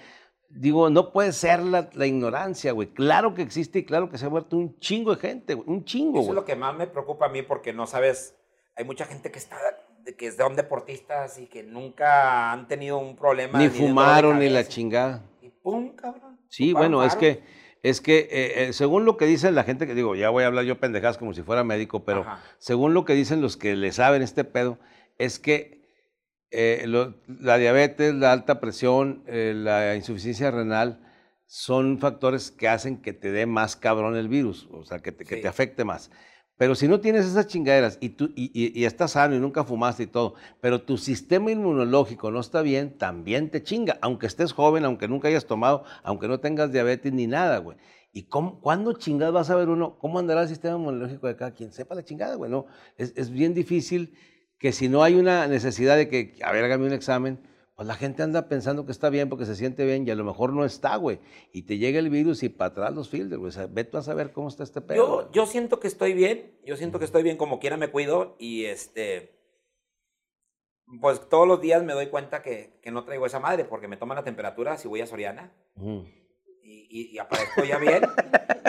[SPEAKER 2] Digo, no puede ser la, la ignorancia, güey. Claro que existe y claro que se ha muerto un chingo de gente, güey, un chingo,
[SPEAKER 3] Eso es lo que más me preocupa a mí porque no sabes, hay mucha gente que está, de- que son deportistas y que nunca han tenido un problema.
[SPEAKER 2] Ni
[SPEAKER 3] de
[SPEAKER 2] fumaron ni la chingada.
[SPEAKER 3] Y pum, cabrón.
[SPEAKER 2] Sí, bueno, es que, es que eh, eh, según lo que dicen la gente que digo, ya voy a hablar yo pendejadas como si fuera médico, pero
[SPEAKER 3] Ajá.
[SPEAKER 2] según lo que dicen los que le saben este pedo, es que eh, lo- la diabetes, la alta presión, eh, la insuficiencia renal, son factores que hacen que te dé más cabrón el virus, o sea, que te, que
[SPEAKER 3] Sí.
[SPEAKER 2] te afecte más. Pero si no tienes esas chingaderas y, tú, y, y- y estás sano y nunca fumaste y todo, pero tu sistema inmunológico no está bien, también te chinga, aunque estés joven, aunque nunca hayas tomado, aunque no tengas diabetes ni nada, güey. ¿Y cómo, cuándo chingadas vas a ver uno? ¿Cómo andará el sistema inmunológico de cada quien? Sepa la chingada, güey. No, es, es bien difícil que si no hay una necesidad de que, a ver, hágame un examen, pues la gente anda pensando que está bien porque se siente bien y a lo mejor no está, güey. Y te llega el virus y para atrás los filtros, güey. O sea, ve tú a saber cómo está este pedo.
[SPEAKER 3] Yo, yo siento que estoy bien, yo siento que estoy bien, como quiera me cuido y este, pues todos los días me doy cuenta que, que no traigo esa madre porque me toman la temperatura si voy a Soriana y, y- y aparezco ya bien.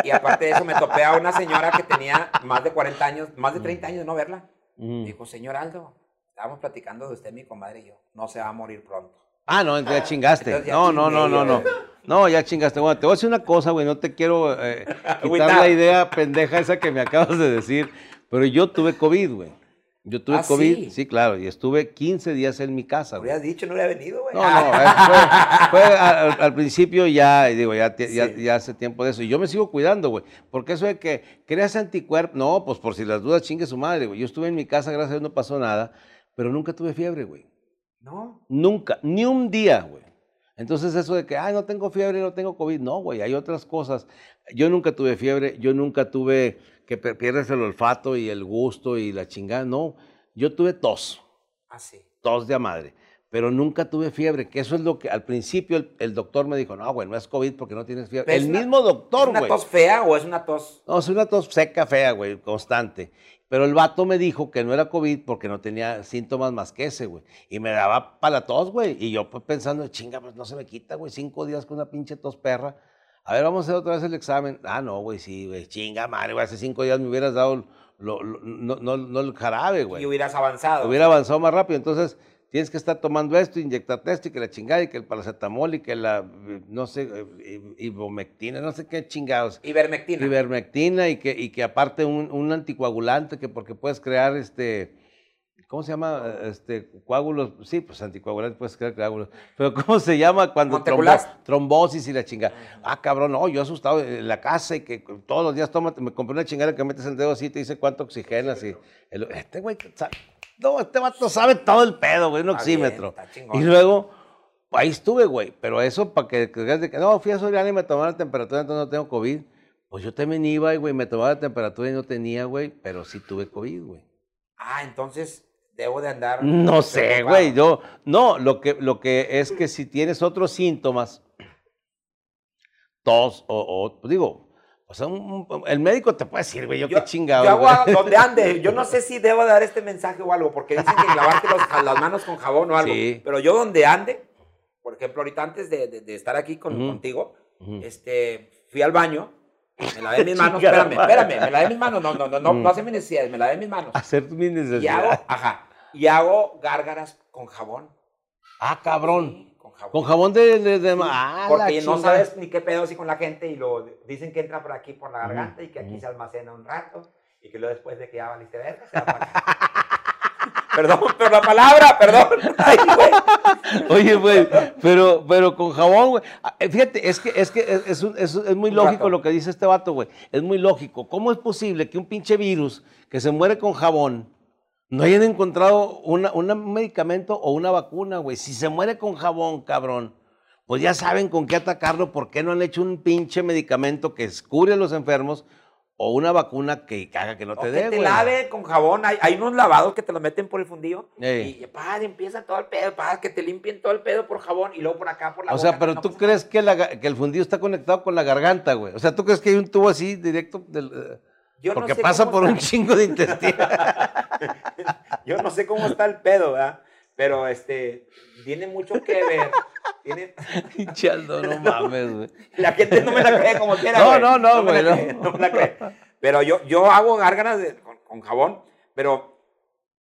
[SPEAKER 3] Y aparte de eso me topé a una señora que tenía más de 40 años, más de 30 años de no verla.
[SPEAKER 2] Ujú.
[SPEAKER 3] Dijo, señor Aldo, estábamos platicando de usted, mi comadre y yo, no se va a morir pronto.
[SPEAKER 2] Ah, no, entonces ya chingaste.
[SPEAKER 3] Entonces ya
[SPEAKER 2] no, no, no, no, no.
[SPEAKER 3] güey.
[SPEAKER 2] No, ya chingaste. Bueno, te voy a decir una cosa, güey. No te quiero eh, quitar la idea pendeja esa que me acabas de decir. Pero yo tuve COVID, güey. Yo tuve
[SPEAKER 3] ¿Ah,
[SPEAKER 2] COVID,
[SPEAKER 3] sí?
[SPEAKER 2] sí? claro. Y estuve 15 días en mi casa.
[SPEAKER 3] Hubieras dicho, no hubiera venido, güey.
[SPEAKER 2] No, no, eh, fue, fue al, al principio ya, digo, ya hace tiempo de eso. Y yo me sigo cuidando, güey. Porque eso de que creas anticuerpos, no, pues por si las dudas chingue su madre, güey. Yo estuve en mi casa, gracias a Dios no pasó nada, pero nunca tuve fiebre, güey.
[SPEAKER 3] No,
[SPEAKER 2] Nunca, ni un día, güey. Entonces eso de que, ay, no tengo fiebre, no tengo COVID, no, güey, hay otras cosas. Yo nunca tuve fiebre, yo nunca tuve que pierdes el olfato y el gusto y la chingada, no. Yo tuve tos,
[SPEAKER 3] así.
[SPEAKER 2] tos de a madre, pero nunca tuve fiebre, que eso es lo que al principio el, el doctor me dijo, no, güey, no es COVID porque no tienes fiebre.
[SPEAKER 3] Es
[SPEAKER 2] El
[SPEAKER 3] una-
[SPEAKER 2] mismo
[SPEAKER 3] ¿Es
[SPEAKER 2] doctor,
[SPEAKER 3] una
[SPEAKER 2] güey.
[SPEAKER 3] tos fea o es una tos?
[SPEAKER 2] No, es una tos seca, fea, güey, constante. Pero el vato me dijo que no era COVID porque no tenía síntomas más que ese, güey. Y me daba para la tos, güey. Y yo pues pensando, chinga, pues no se me quita, güey. Cinco días con una pinche tos perra. A ver, vamos a hacer otra vez el examen. Ah, no, güey, sí, güey. Chinga, madre, güey. Hace cinco días me hubieras dado lo- lo- no, no, no el jarabe, güey
[SPEAKER 3] Y hubieras avanzado.
[SPEAKER 2] hubiera avanzado más rápido. Entonces, tienes que estar tomando esto, inyectarte esto, y que la chingada, y que el paracetamol, y que la, no sé, eh, ibomectina, no sé qué chingados.
[SPEAKER 3] Ivermectina.
[SPEAKER 2] Ivermectina, y que, y que aparte un, un anticoagulante, que porque puedes crear este. ¿Cómo se llama? Este, coágulos, sí, pues anticoagulantes puedes crear coágulos. Pero ¿cómo se llama cuando trombo- trombosis y la chingada? Ah, cabrón, no, yo asustado en la casa y que todos los días toma, me compré una chingada que metes el dedo así y te dice cuánto oxigenas y el- este güey, no, este vato sabe todo el pedo, güey, un
[SPEAKER 3] bien,
[SPEAKER 2] oxímetro.
[SPEAKER 3] está chingón.
[SPEAKER 2] Y luego, ahí estuve, güey, pero eso para que creas de que, no, fui a Soriana y me tomaron la temperatura, entonces no tengo COVID. Pues yo también iba, güey, me tomaba la temperatura y no tenía, güey, pero sí tuve COVID, güey.
[SPEAKER 3] Ah, entonces debo de andar.
[SPEAKER 2] No sé, güey, yo, no, lo que, lo que es que si tienes otros síntomas, tos o, o, pues digo, o sea, un- un- el médico te puede decir, güey, yo, qué chingado.
[SPEAKER 3] Yo hago
[SPEAKER 2] güey.
[SPEAKER 3] donde ande. Yo no sé si debo dar este mensaje o algo, porque dicen que lavarte los- las manos con jabón o algo.
[SPEAKER 2] Sí.
[SPEAKER 3] Pero yo donde ande, por ejemplo, ahorita antes de, de- de estar aquí con,
[SPEAKER 2] Ujú.
[SPEAKER 3] contigo,
[SPEAKER 2] Ujú.
[SPEAKER 3] este, fui al baño, me lavé mis manos, espérame, espérame, me lavé mis manos, no, no, no, no, no hace mis necesidades, me lavé mis manos.
[SPEAKER 2] Hacer mis
[SPEAKER 3] Y
[SPEAKER 2] necesidades.
[SPEAKER 3] hago, ajá, y hago gárgaras con jabón.
[SPEAKER 2] Ah, cabrón.
[SPEAKER 3] Sí, con jabón.
[SPEAKER 2] Con jabón de... de, de- ah, la
[SPEAKER 3] Porque no sabes ni qué pedo así con la gente y lo dicen que entra por aquí por la garganta y que aquí
[SPEAKER 2] ujú.
[SPEAKER 3] se almacena un rato y que luego después de que ya valiste verga se va para acá. perdón, pero la palabra, perdón. Ay, güey.
[SPEAKER 2] Oye, güey, pero, pero con jabón, güey. Ah, eh, Fíjate, es que, es, que es, es un- es- es muy lógico lo que dice este vato, güey. Es muy lógico. ¿Cómo es posible que un pinche virus que se muere con jabón no hayan encontrado una, un medicamento o una vacuna, güey? Si se muere con jabón, cabrón, pues ya saben con qué atacarlo. ¿Por qué no han hecho un pinche medicamento que cure a los enfermos o una vacuna que haga que no te
[SPEAKER 3] que
[SPEAKER 2] dé,
[SPEAKER 3] te
[SPEAKER 2] güey?
[SPEAKER 3] lave con jabón. Hay, hay unos lavados que te lo meten por el fundillo
[SPEAKER 2] Ey.
[SPEAKER 3] y pa, empieza todo el pedo, pa, que te limpien todo el pedo por jabón y luego por acá por la
[SPEAKER 2] O sea, pero
[SPEAKER 3] no
[SPEAKER 2] tú crees que, la que el fundido está conectado con la garganta, güey. O sea, tú crees que hay un tubo así directo del,
[SPEAKER 3] no
[SPEAKER 2] porque
[SPEAKER 3] sé
[SPEAKER 2] pasa por un chingo de intestino.
[SPEAKER 3] Yo no sé cómo está el pedo, ¿verdad? Pero este, tiene mucho que ver. Tiene,
[SPEAKER 2] Pinche Aldo, no mames, güey.
[SPEAKER 3] La gente no me la cree como quiera.
[SPEAKER 2] No, no, no, güey, no.
[SPEAKER 3] no me la cree. Pero yo, yo hago gárgaras de- con, con jabón, pero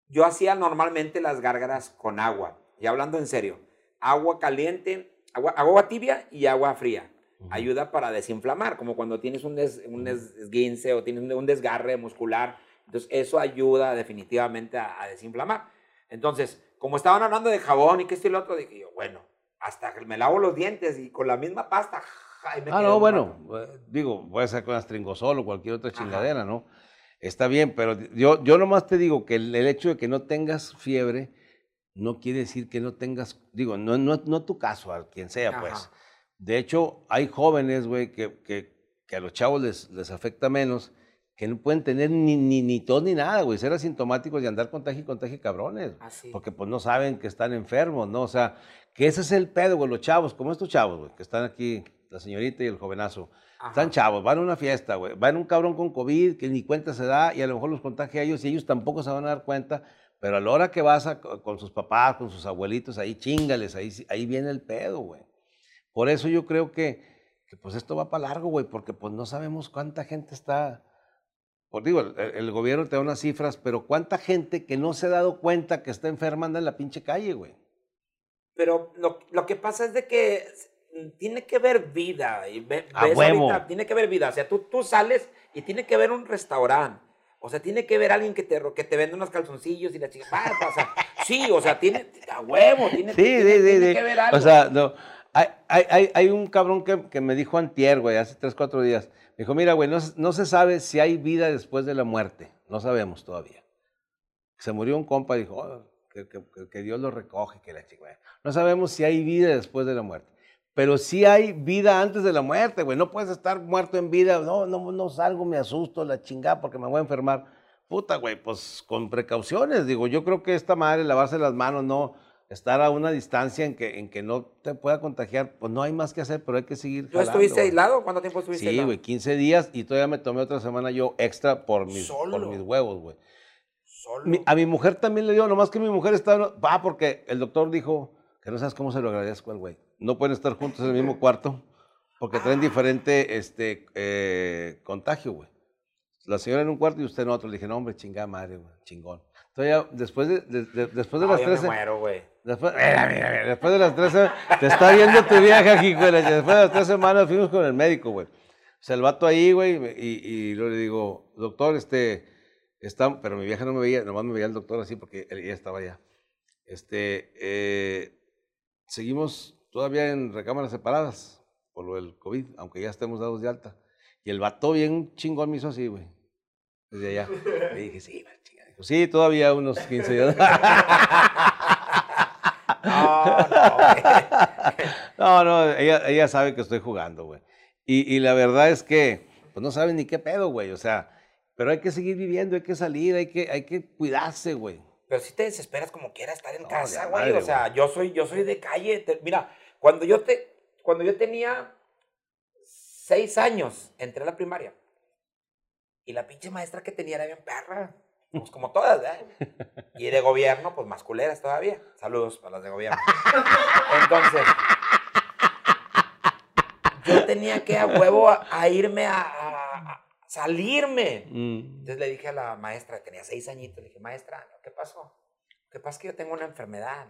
[SPEAKER 3] yo hacía normalmente las gárgaras con agua. Y hablando en serio, agua caliente, agua, agua tibia y agua fría. Ayuda para desinflamar, como cuando tienes un, des- un des- esguince o tienes un, un desgarre muscular. Entonces, eso ayuda definitivamente a, a desinflamar. Entonces, como estaban hablando de jabón y que esto y lo otro, dije yo, bueno, hasta que me lavo los dientes y con la misma pasta Ay, me
[SPEAKER 2] Ah, no, bueno,
[SPEAKER 3] rato.
[SPEAKER 2] eh, digo, puede ser con astringosol o cualquier otra chingadera, ¿no? Está bien, pero yo, yo nomás te digo que el, el hecho de que no tengas fiebre no quiere decir que no tengas, digo, no, no, no tu caso, a quien sea, pues. De hecho, hay jóvenes, güey, que, que, que a los chavos les, les afecta menos, que no pueden tener ni, ni, ni tos ni nada, güey, ser asintomáticos y andar contagio y contagio cabrones.
[SPEAKER 3] Así.
[SPEAKER 2] Porque pues no saben que están enfermos, ¿no? O sea, que ese es el pedo, güey, los chavos, como estos chavos, güey, que están aquí, la señorita y el jovenazo. Están chavos, van a una fiesta, güey. Van un cabrón con COVID que ni cuenta se da y a lo mejor los contagia a ellos y ellos tampoco se van a dar cuenta. Pero a la hora que vas a- con sus papás, con sus abuelitos, ahí chingales, ahí, ahí viene el pedo, güey. Por eso yo creo que, que, pues esto va para largo, güey, porque pues no sabemos cuánta gente está. Pues digo, el, el gobierno te da unas cifras, pero cuánta gente que no se ha dado cuenta que está enferma anda en la pinche calle, güey.
[SPEAKER 3] Pero lo, lo que pasa es de que mm, tiene que ver vida. Y ve-
[SPEAKER 2] A
[SPEAKER 3] ves
[SPEAKER 2] huevo.
[SPEAKER 3] ahorita, tiene que ver vida. O sea, tú, tú sales y tiene que ver un restaurante. O sea, tiene que ver alguien que te, que te vende unos calzoncillos y la chica. ah, o sea, sí, o sea, tiene. A huevo, tiene,
[SPEAKER 2] Sí,
[SPEAKER 3] tiene,
[SPEAKER 2] sí, sí,
[SPEAKER 3] tiene
[SPEAKER 2] sí.
[SPEAKER 3] que ver algo.
[SPEAKER 2] O sea, no. Hay, hay, hay, un cabrón que, que me dijo antier, güey, hace tres, cuatro días. Dijo, mira, güey, no, no se sabe si hay vida después de la muerte. No sabemos todavía. Se murió un compa dijo, "Oh, que, que- que- Dios lo recoge, que la chica. No sabemos si hay vida después de la muerte. Pero sí hay vida antes de la muerte, güey. No puedes estar muerto en vida. No, no, no salgo, me asusto, la chingada, porque me voy a enfermar. Puta, güey, pues con precauciones. Digo, yo creo que esta madre, lavarse las manos, no estar a una distancia en que, en que no te pueda contagiar, pues no hay más que hacer, pero hay que seguir.
[SPEAKER 3] ¿Tú
[SPEAKER 2] jalando,
[SPEAKER 3] estuviste
[SPEAKER 2] güey.
[SPEAKER 3] aislado? ¿Cuánto tiempo estuviste
[SPEAKER 2] Sí,
[SPEAKER 3] aislado?
[SPEAKER 2] güey, 15 días y todavía me tomé otra semana yo extra por mis, por mis huevos, güey.
[SPEAKER 3] Solo.
[SPEAKER 2] Mi- a mi mujer también le dio, nomás que mi mujer estaba. Va, porque el doctor dijo que no sabes cómo se lo agradezco al güey. No pueden estar juntos en el mismo cuarto porque traen diferente este, eh, contagio, güey. La señora en un cuarto y usted en otro. Le dije, no, hombre, chingada madre, güey, chingón. Ya, después de, de- de- después de
[SPEAKER 3] No,
[SPEAKER 2] las
[SPEAKER 3] yo me
[SPEAKER 2] 13.
[SPEAKER 3] muero, güey.
[SPEAKER 2] Después, mira, mira, mira, después de las tres se- te está viendo tu vieja güey. Después de las tres semanas fuimos con el médico, güey. O sea, el vato ahí, güey, y, y luego le digo, doctor, este, está, pero mi vieja no me veía, nomás me veía el doctor así porque él ya estaba allá. Este, eh, seguimos todavía en recámaras separadas por lo del COVID, aunque ya estemos dados de alta. Y el vato bien chingón me hizo así, güey. Desde allá. Le dije, sí, Dijo, sí, todavía unos 15 días.
[SPEAKER 3] No, no.
[SPEAKER 2] No, no, ella, ella sabe que estoy jugando, güey. Y, y la verdad es que, pues no saben ni qué pedo, güey. O sea, pero hay que seguir viviendo, hay que salir, hay que, hay que cuidarse, güey.
[SPEAKER 3] Pero si te desesperas como quiera estar en
[SPEAKER 2] No,
[SPEAKER 3] casa, güey.
[SPEAKER 2] madre,
[SPEAKER 3] O sea, yo soy, yo soy de calle. te- mira, cuando yo te, cuando yo tenía seis años, entré a la primaria. Y la pinche maestra que tenía era bien perra. Pues como todas, ¿verdad? Y de gobierno, pues más culeras todavía. Saludos para las de gobierno. Entonces, yo tenía que a huevo a, a irme a, salirme. Entonces le dije a la maestra, tenía seis añitos, le dije, maestra, ¿qué pasó? Lo que pasa es que yo tengo una enfermedad.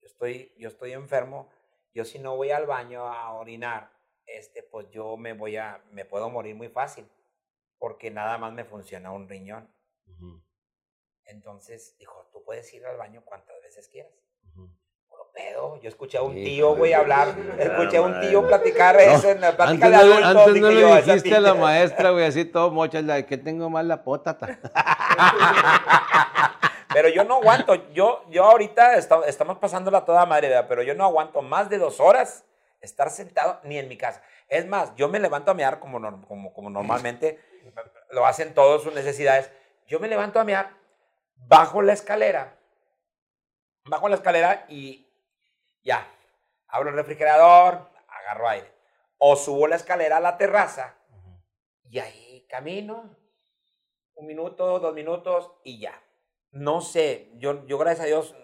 [SPEAKER 3] Yo estoy, yo estoy enfermo. Yo si no voy al baño a orinar, este, pues yo me voy a, me puedo morir muy fácil. Porque nada más me funciona un riñón. Entonces dijo, tú puedes ir al baño cuantas veces quieras. Puro pedo. Yo escuché a un
[SPEAKER 2] Hijo
[SPEAKER 3] tío, güey, hablar. Escuché a un
[SPEAKER 2] madre.
[SPEAKER 3] tío platicar eso en la plática
[SPEAKER 2] Antes
[SPEAKER 3] de
[SPEAKER 2] no,
[SPEAKER 3] adultos.
[SPEAKER 2] antes no le
[SPEAKER 3] yo,
[SPEAKER 2] dijiste a la
[SPEAKER 3] pinche-
[SPEAKER 2] maestra, güey, así todo mocha, la que tengo mal la pótata.
[SPEAKER 3] Pero yo no aguanto. Yo, yo ahorita esta- estamos pasándola toda madre, ¿verdad? pero yo no aguanto más de dos horas estar sentado ni en mi casa. Es más, yo me levanto a mear como, como, como normalmente lo hacen todos sus necesidades. Yo me levanto a mear, bajo la escalera, bajo la escalera y ya, abro el refrigerador, agarro aire. O subo la escalera a la terraza y ahí camino, un minuto, dos minutos y ya. No sé, yo, yo gracias a Dios,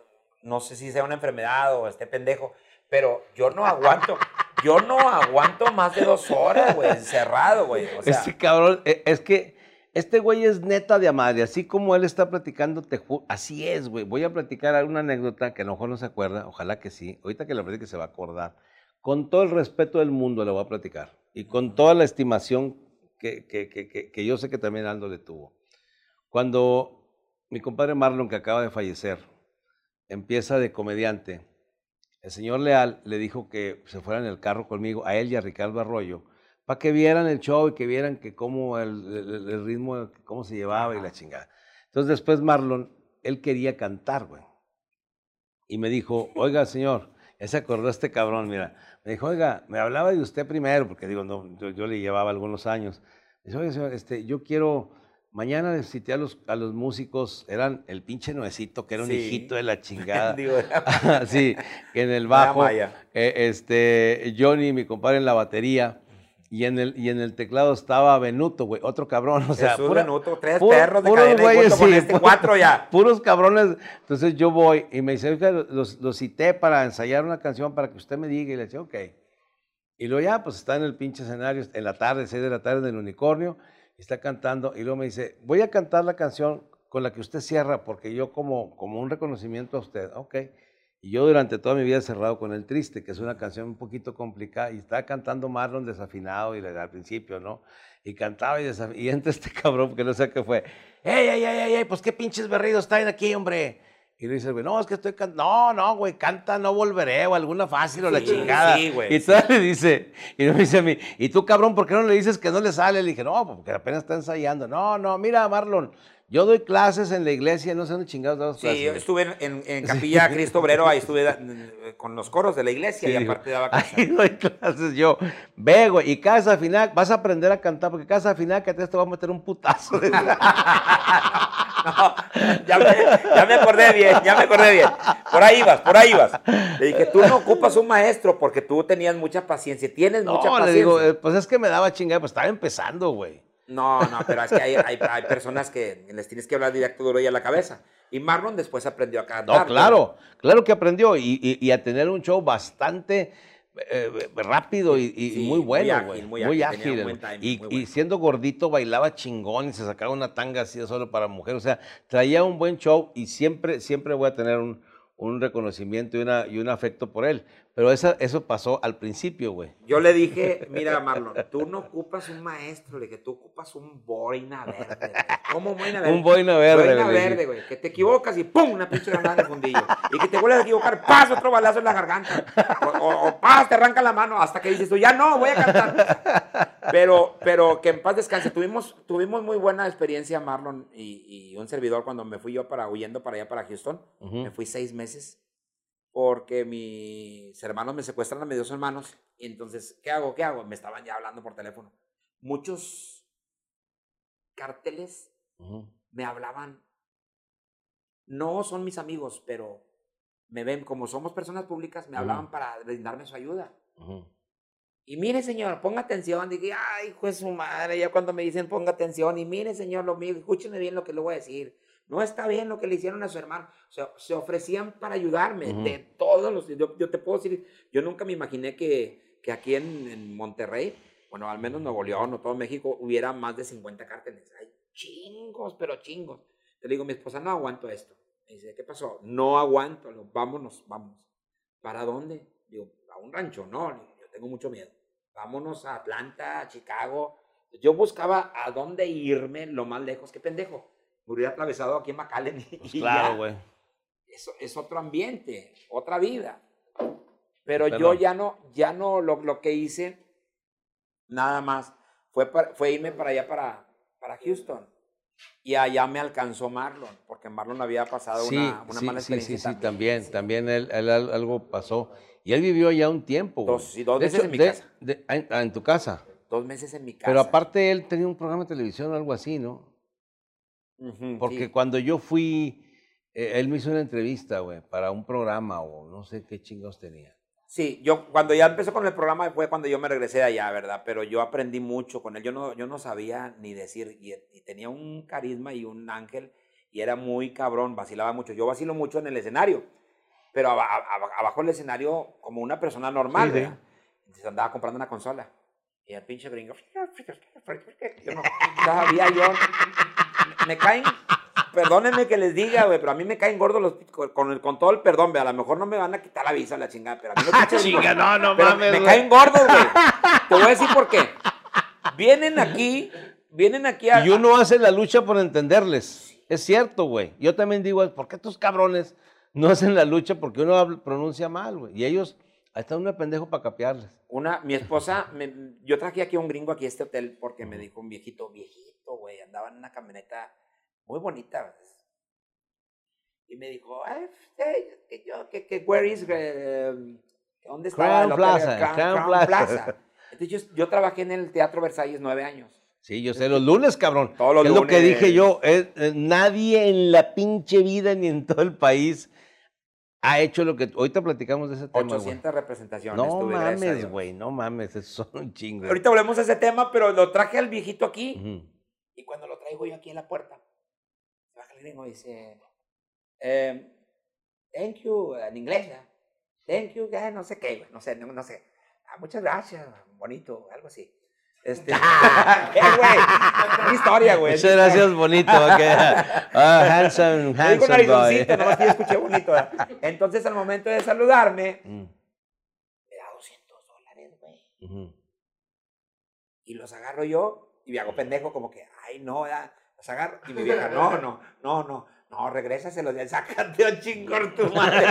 [SPEAKER 3] no sé si sea una enfermedad o esté pendejo, pero yo no aguanto, yo no aguanto más de dos horas, güey, encerrado, güey. O sea,
[SPEAKER 2] Este cabrón, e- es que este güey es neta de a madre, así como él está platicando, te así es, güey. Voy a platicar una anécdota que a lo mejor no se acuerda, ojalá que sí. Ahorita que la platique se va a acordar. Con todo el respeto del mundo le voy a platicar y con toda la estimación que, que- que- que- yo sé que también Aldo le tuvo. Cuando mi compadre Marlon, que acaba de fallecer, empieza de comediante, el señor Leal le dijo que se fueran en el carro conmigo, a él y a Ricardo Arroyo, para que vieran el show y que vieran que cómo el, el- el ritmo, cómo se llevaba y la chingada. Entonces después Marlon, él quería cantar, güey. Y me dijo, oiga, señor, ya se acordó este cabrón, mira. Me dijo, oiga, me hablaba de usted primero, porque digo, no, yo, yo le llevaba algunos años. Me dice, oiga, señor, este, yo quiero, mañana necesité a los, a los músicos, eran el pinche Nuecito, que era un hijito de la chingada.
[SPEAKER 3] Digo,
[SPEAKER 2] sí, en el bajo, eh, este, Johnny, mi compadre en la batería, y en el, y en el teclado estaba Benuto, güey, otro cabrón, o sea, pura-
[SPEAKER 3] Benuto, tres perros de cadena
[SPEAKER 2] güeyes,
[SPEAKER 3] junto con
[SPEAKER 2] sí,
[SPEAKER 3] este cuatro ya.
[SPEAKER 2] Puros cabrones. Entonces yo voy y me dice, oiga, los, los cité para ensayar una canción para que usted me diga. Y le dije, ok. Y luego ya, pues está en el pinche escenario, en la tarde, 6 de la tarde, en el unicornio, y está cantando. Y luego me dice, voy a cantar la canción con la que usted cierra, porque yo como, como un reconocimiento a usted. Ok. Y yo durante toda mi vida he cerrado con El Triste, que es una canción un poquito complicada, y estaba cantando Marlon desafinado y al principio, ¿no? Y cantaba y y entra este cabrón, que no sé qué fue, ¡Ey, ey, ey, ey, ey! Pues qué pinches berridos traen aquí, hombre. Y le dice, güey, no, es que estoy cantando, no, no, güey, canta No Volveré, o alguna fácil, o la
[SPEAKER 3] Sí,
[SPEAKER 2] chingada.
[SPEAKER 3] sí, güey,
[SPEAKER 2] Y todavía le dice, y me dice a mí, ¿y tú, cabrón, por qué no le dices que no le sale? Le dije, no, porque apenas está ensayando. No, no, mira, Marlon, yo doy clases en la iglesia, no sé dónde chingados damos
[SPEAKER 3] Sí,
[SPEAKER 2] clases.
[SPEAKER 3] yo estuve en, en- en Capilla Cristo Obrero, ahí estuve da- con los coros de la iglesia
[SPEAKER 2] Sí,
[SPEAKER 3] y aparte daba
[SPEAKER 2] Ahí
[SPEAKER 3] clases.
[SPEAKER 2] doy clases yo. Ve, güey, y cada final vas a aprender a cantar, porque cada final que te va a meter un putazo.
[SPEAKER 3] No, ya, me, ya me acordé bien, ya me acordé bien. Por ahí vas, por ahí vas. Le dije, tú no ocupas un maestro porque tú tenías mucha paciencia, tienes mucha
[SPEAKER 2] no, le
[SPEAKER 3] paciencia.
[SPEAKER 2] digo, eh, pues es que me daba chingada, pues estaba empezando, güey.
[SPEAKER 3] No, no, pero es que hay, hay, hay personas que les tienes que hablar directo duro y a la cabeza. Y Marlon después aprendió a cantar.
[SPEAKER 2] No, claro, claro que aprendió y, y- y a tener un show bastante eh, rápido y, y
[SPEAKER 3] Sí,
[SPEAKER 2] muy bueno, güey.
[SPEAKER 3] muy
[SPEAKER 2] Muy,
[SPEAKER 3] ágil, timing,
[SPEAKER 2] y, siendo gordito bailaba chingón y se sacaba una tanga así solo para mujer. O sea, traía un buen show y siempre, siempre voy a tener un, un reconocimiento y, una, y un afecto por él. Pero esa, eso pasó al principio, güey.
[SPEAKER 3] Yo le dije, mira, Marlon, tú no ocupas un maestro, le dije, tú ocupas un boina verde. güey. ¿Cómo boina verde?
[SPEAKER 2] Un boina verde,
[SPEAKER 3] Boina verde, güey. Que te equivocas y ¡pum! Una pinche granada de fundillo. Y que te vuelves a equivocar, ¡paz! Otro balazo en la garganta. O, o, o, ¡paz! Te arranca la mano hasta que dices tú, ya no, voy a cantar. Pero, pero que en paz descanse. Tuvimos, tuvimos muy buena experiencia, Marlon y, y un servidor, cuando me fui yo para, huyendo para allá, para Houston. Me fui seis meses porque mis hermanos me secuestran a mis dos hermanos. Y entonces, ¿qué hago? ¿Qué hago? Me estaban ya hablando por teléfono. Muchos cárteles me hablaban. No son mis amigos, pero me ven como somos personas públicas, me hablaban para brindarme su ayuda. Y mire, señor, ponga atención. Dije, ay, hijo de su madre, ya cuando me dicen ponga atención. Y mire, señor, lo mío, escúcheme bien lo que le voy a decir. No está bien lo que le hicieron a su hermano. O sea, se ofrecían para ayudarme de todos los. Yo, yo te puedo decir, yo nunca me imaginé que, que aquí en, en Monterrey, bueno, al menos Nuevo León o todo México, hubiera más de 50 cárteles. Hay chingos, pero chingos. Te digo, mi esposa, no aguanto esto. Me dice, ¿qué pasó? No aguanto. Digo, vámonos, vamos. ¿Para dónde? Digo, a un rancho, no. Digo, yo tengo mucho miedo. Vámonos a Atlanta, a Chicago. Yo buscaba a dónde irme lo más lejos. ¿Qué pendejo? Hubiera atravesado aquí en McAllen. y-
[SPEAKER 2] Pues claro, güey.
[SPEAKER 3] Eso es otro ambiente, otra vida. Pero yo ya no, ya no, lo, lo que hice, nada más, fue, para- fue irme para allá, para, para Houston. Y allá me alcanzó Marlon, porque Marlon había pasado
[SPEAKER 2] Sí,
[SPEAKER 3] una, una
[SPEAKER 2] sí,
[SPEAKER 3] mala
[SPEAKER 2] sí,
[SPEAKER 3] experiencia.
[SPEAKER 2] sí, sí, también, también él, él al- algo pasó. Y él vivió ya un tiempo.
[SPEAKER 3] Dos- sí, dos
[SPEAKER 2] De
[SPEAKER 3] meses en mi casa.
[SPEAKER 2] de- en, ah, en tu casa.
[SPEAKER 3] Dos meses en mi casa.
[SPEAKER 2] Pero aparte él tenía un programa de televisión o algo así, ¿no? Porque
[SPEAKER 3] sí.
[SPEAKER 2] cuando yo fui, eh, él me hizo una entrevista, güey, para un programa o no sé qué chingados tenía.
[SPEAKER 3] Sí, yo cuando ya empezó con el programa fue cuando yo me regresé de allá, ¿verdad? Pero yo aprendí mucho con él. Yo no, yo no sabía ni decir, y, y tenía un carisma y un ángel, y era muy cabrón, vacilaba mucho. Yo vacilo mucho en el escenario, pero aba- aba- abajo del escenario como una persona normal,
[SPEAKER 2] sí.
[SPEAKER 3] ¿verdad? Entonces andaba comprando una consola. Y el pinche gringo, yo no sabía yo, me caen, perdónenme que les diga, güey, pero a mí me caen gordos los, con, el, con todo el perdón, ve, a lo mejor no me van a quitar la visa, la chingada, pero a mí pinches gringos-
[SPEAKER 2] Chinga, no, no
[SPEAKER 3] pero
[SPEAKER 2] mames,
[SPEAKER 3] me
[SPEAKER 2] güey.
[SPEAKER 3] caen gordos, güey. Te voy a decir por qué. Vienen aquí, vienen aquí a...
[SPEAKER 2] Y uno hace la lucha por entenderles. Es cierto, güey. Yo también digo, ¿por qué estos cabrones no hacen la lucha porque uno pronuncia mal, güey. Y ellos, ahí está una pendejo para capearles.
[SPEAKER 3] Una, mi esposa, me- yo traje aquí a un gringo aquí a este hotel porque me dijo un viejito, viejito, güey, andaba en una camioneta muy bonita. Y me dijo, ay, hey, que yo, que, que, where is, eh, ¿dónde estaba?
[SPEAKER 2] Crown? Plaza, Crown Plaza.
[SPEAKER 3] Entonces yo, yo trabajé en el Teatro Versalles nueve años.
[SPEAKER 2] Sí, yo sé, los lunes, cabrón.
[SPEAKER 3] Todos los
[SPEAKER 2] es lo que
[SPEAKER 3] lunes.
[SPEAKER 2] dije yo. es- eh, nadie en la pinche vida ni en todo el país ha hecho lo que. Ahorita platicamos de ese tema. güey.
[SPEAKER 3] 800 representaciones.
[SPEAKER 2] No mames, güey, no mames, eso son un chingo.
[SPEAKER 3] Ahorita volvemos a ese tema, pero lo traje al viejito aquí. Y cuando lo traigo yo aquí en la puerta, baja el gringo y dice, eh, thank you, en inglés, thank you, eh, no sé qué, güey, no sé, no, no sé. Ah, muchas gracias, bonito, algo así. Este, ¿qué, güey? Historia, güey.
[SPEAKER 2] Muchas gracias, bonito. ok. Ah, handsome,
[SPEAKER 3] digo
[SPEAKER 2] handsome
[SPEAKER 3] narizoncito,
[SPEAKER 2] boy.
[SPEAKER 3] nomás que yo escuché bonito. ¿verdad? Entonces, al momento de saludarme,
[SPEAKER 2] Mm,
[SPEAKER 3] me da 200 dólares, güey. Y los agarro yo y me hago pendejo como que, ay, no, ya, los agarro. Y mi vieja, no, no, no, no, no, regrésaselos, ya sácate un chingón tu madre.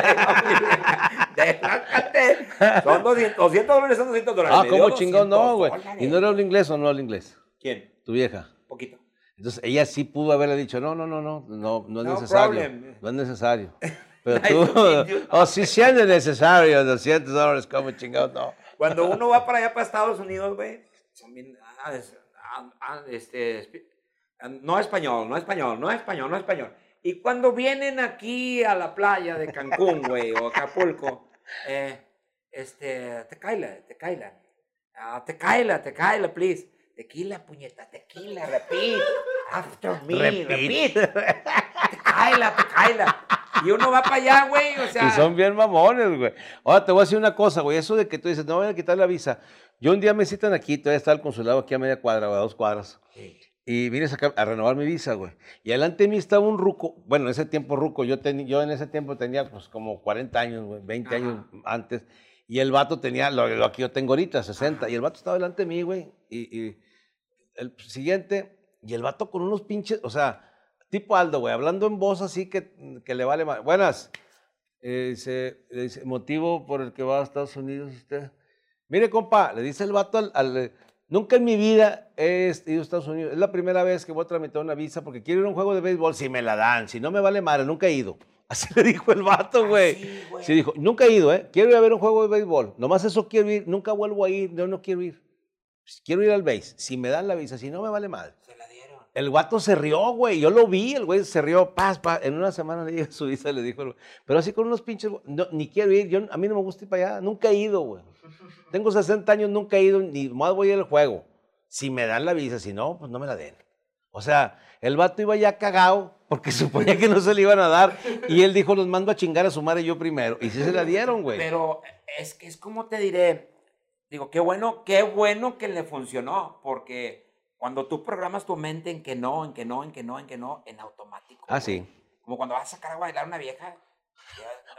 [SPEAKER 3] Sácate. Son 200, 200 dólares, son 200 dólares.
[SPEAKER 2] Ah,
[SPEAKER 3] Me
[SPEAKER 2] ¿cómo chingón? No,
[SPEAKER 3] 200
[SPEAKER 2] güey. ¿Y no era habla inglés o no habla inglés?
[SPEAKER 3] ¿Quién?
[SPEAKER 2] Tu vieja.
[SPEAKER 3] Poquito.
[SPEAKER 2] Entonces ella sí pudo haberle dicho, no, no, no, no, no, no es
[SPEAKER 3] No
[SPEAKER 2] necesario.
[SPEAKER 3] problem.
[SPEAKER 2] No es necesario. Pero tú, oh, si siendo necesario, 200 dólares, como chingados, no.
[SPEAKER 3] Cuando uno va para allá, para Estados Unidos, güey, bien, ah, es- ah, ah, este, ah, no español, no español, no español, no español. Y cuando vienen aquí a la playa de Cancún, güey, o Acapulco, eh, este, tequila, tequila, ah, tequila, tequila, please. Tequila, puñeta, tequila, repeat, after me,
[SPEAKER 2] Repeat.
[SPEAKER 3] repeat. Tequila, tequila. Y uno va para allá, güey, o sea.
[SPEAKER 2] Y son bien mamones, güey. Ahora te voy a decir una cosa, güey. Eso de que tú dices, no voy a quitar la visa. Yo un día me citan aquí, todavía está el consulado aquí a media cuadra, o a dos cuadras.
[SPEAKER 3] Sí.
[SPEAKER 2] Y vine a, sacar- a renovar mi visa, güey. Y adelante de mí estaba un ruco. Bueno, en ese tiempo ruco. Yo, teni- yo en ese tiempo tenía pues como 40 años, güey, 20
[SPEAKER 3] Ajá.
[SPEAKER 2] años antes. Y el vato tenía lo, lo que yo tengo ahorita, 60. Y el vato estaba delante de mí, güey. Y, y el siguiente, y el vato con unos pinches, o sea, tipo Aldo, güey, hablando en voz así que, que le vale más. Buenas. Eh, dice, le dice, motivo por el que va a Estados Unidos usted. Mire, compa, le dice el vato al, al- Nunca en mi vida he ido a Estados Unidos. Es la primera vez que voy a tramitar una visa porque quiero ir a un juego de béisbol. Si me la dan, si no me vale madre, nunca he ido. Así le dijo el vato, güey.
[SPEAKER 3] sí, güey.
[SPEAKER 2] Sí, dijo, nunca he ido, ¿eh? Quiero ir a ver un juego de béisbol. Nomás eso quiero ir. Nunca vuelvo a ir. Yo no quiero ir. Quiero ir al béis. Si me dan la visa, si no me vale madre.
[SPEAKER 3] Se la.
[SPEAKER 2] El guato se rió, güey. Yo lo vi, el güey se rió. Paz, paz. En una semana le llega su visa, le dijo. Pero así con unos pinches. no, ni quiero ir. Yo, a mí no me gusta ir para allá. Nunca he ido, güey. Tengo 60 años, nunca he ido. Ni más voy al juego. Si me dan la visa, si no, pues no me la den. O sea, el vato iba ya cagado porque suponía que no se le iban a dar. Y él dijo, los mando a chingar a su madre yo primero. Y sí se la dieron, güey.
[SPEAKER 3] Pero es que es como te diré, digo, qué bueno, qué bueno que le funcionó, porque cuando tú programas tu mente en que no, en que no, en que no, en que no, en automático.
[SPEAKER 2] Ah,
[SPEAKER 3] güey.
[SPEAKER 2] sí.
[SPEAKER 3] Como cuando vas a sacar a bailar a una vieja.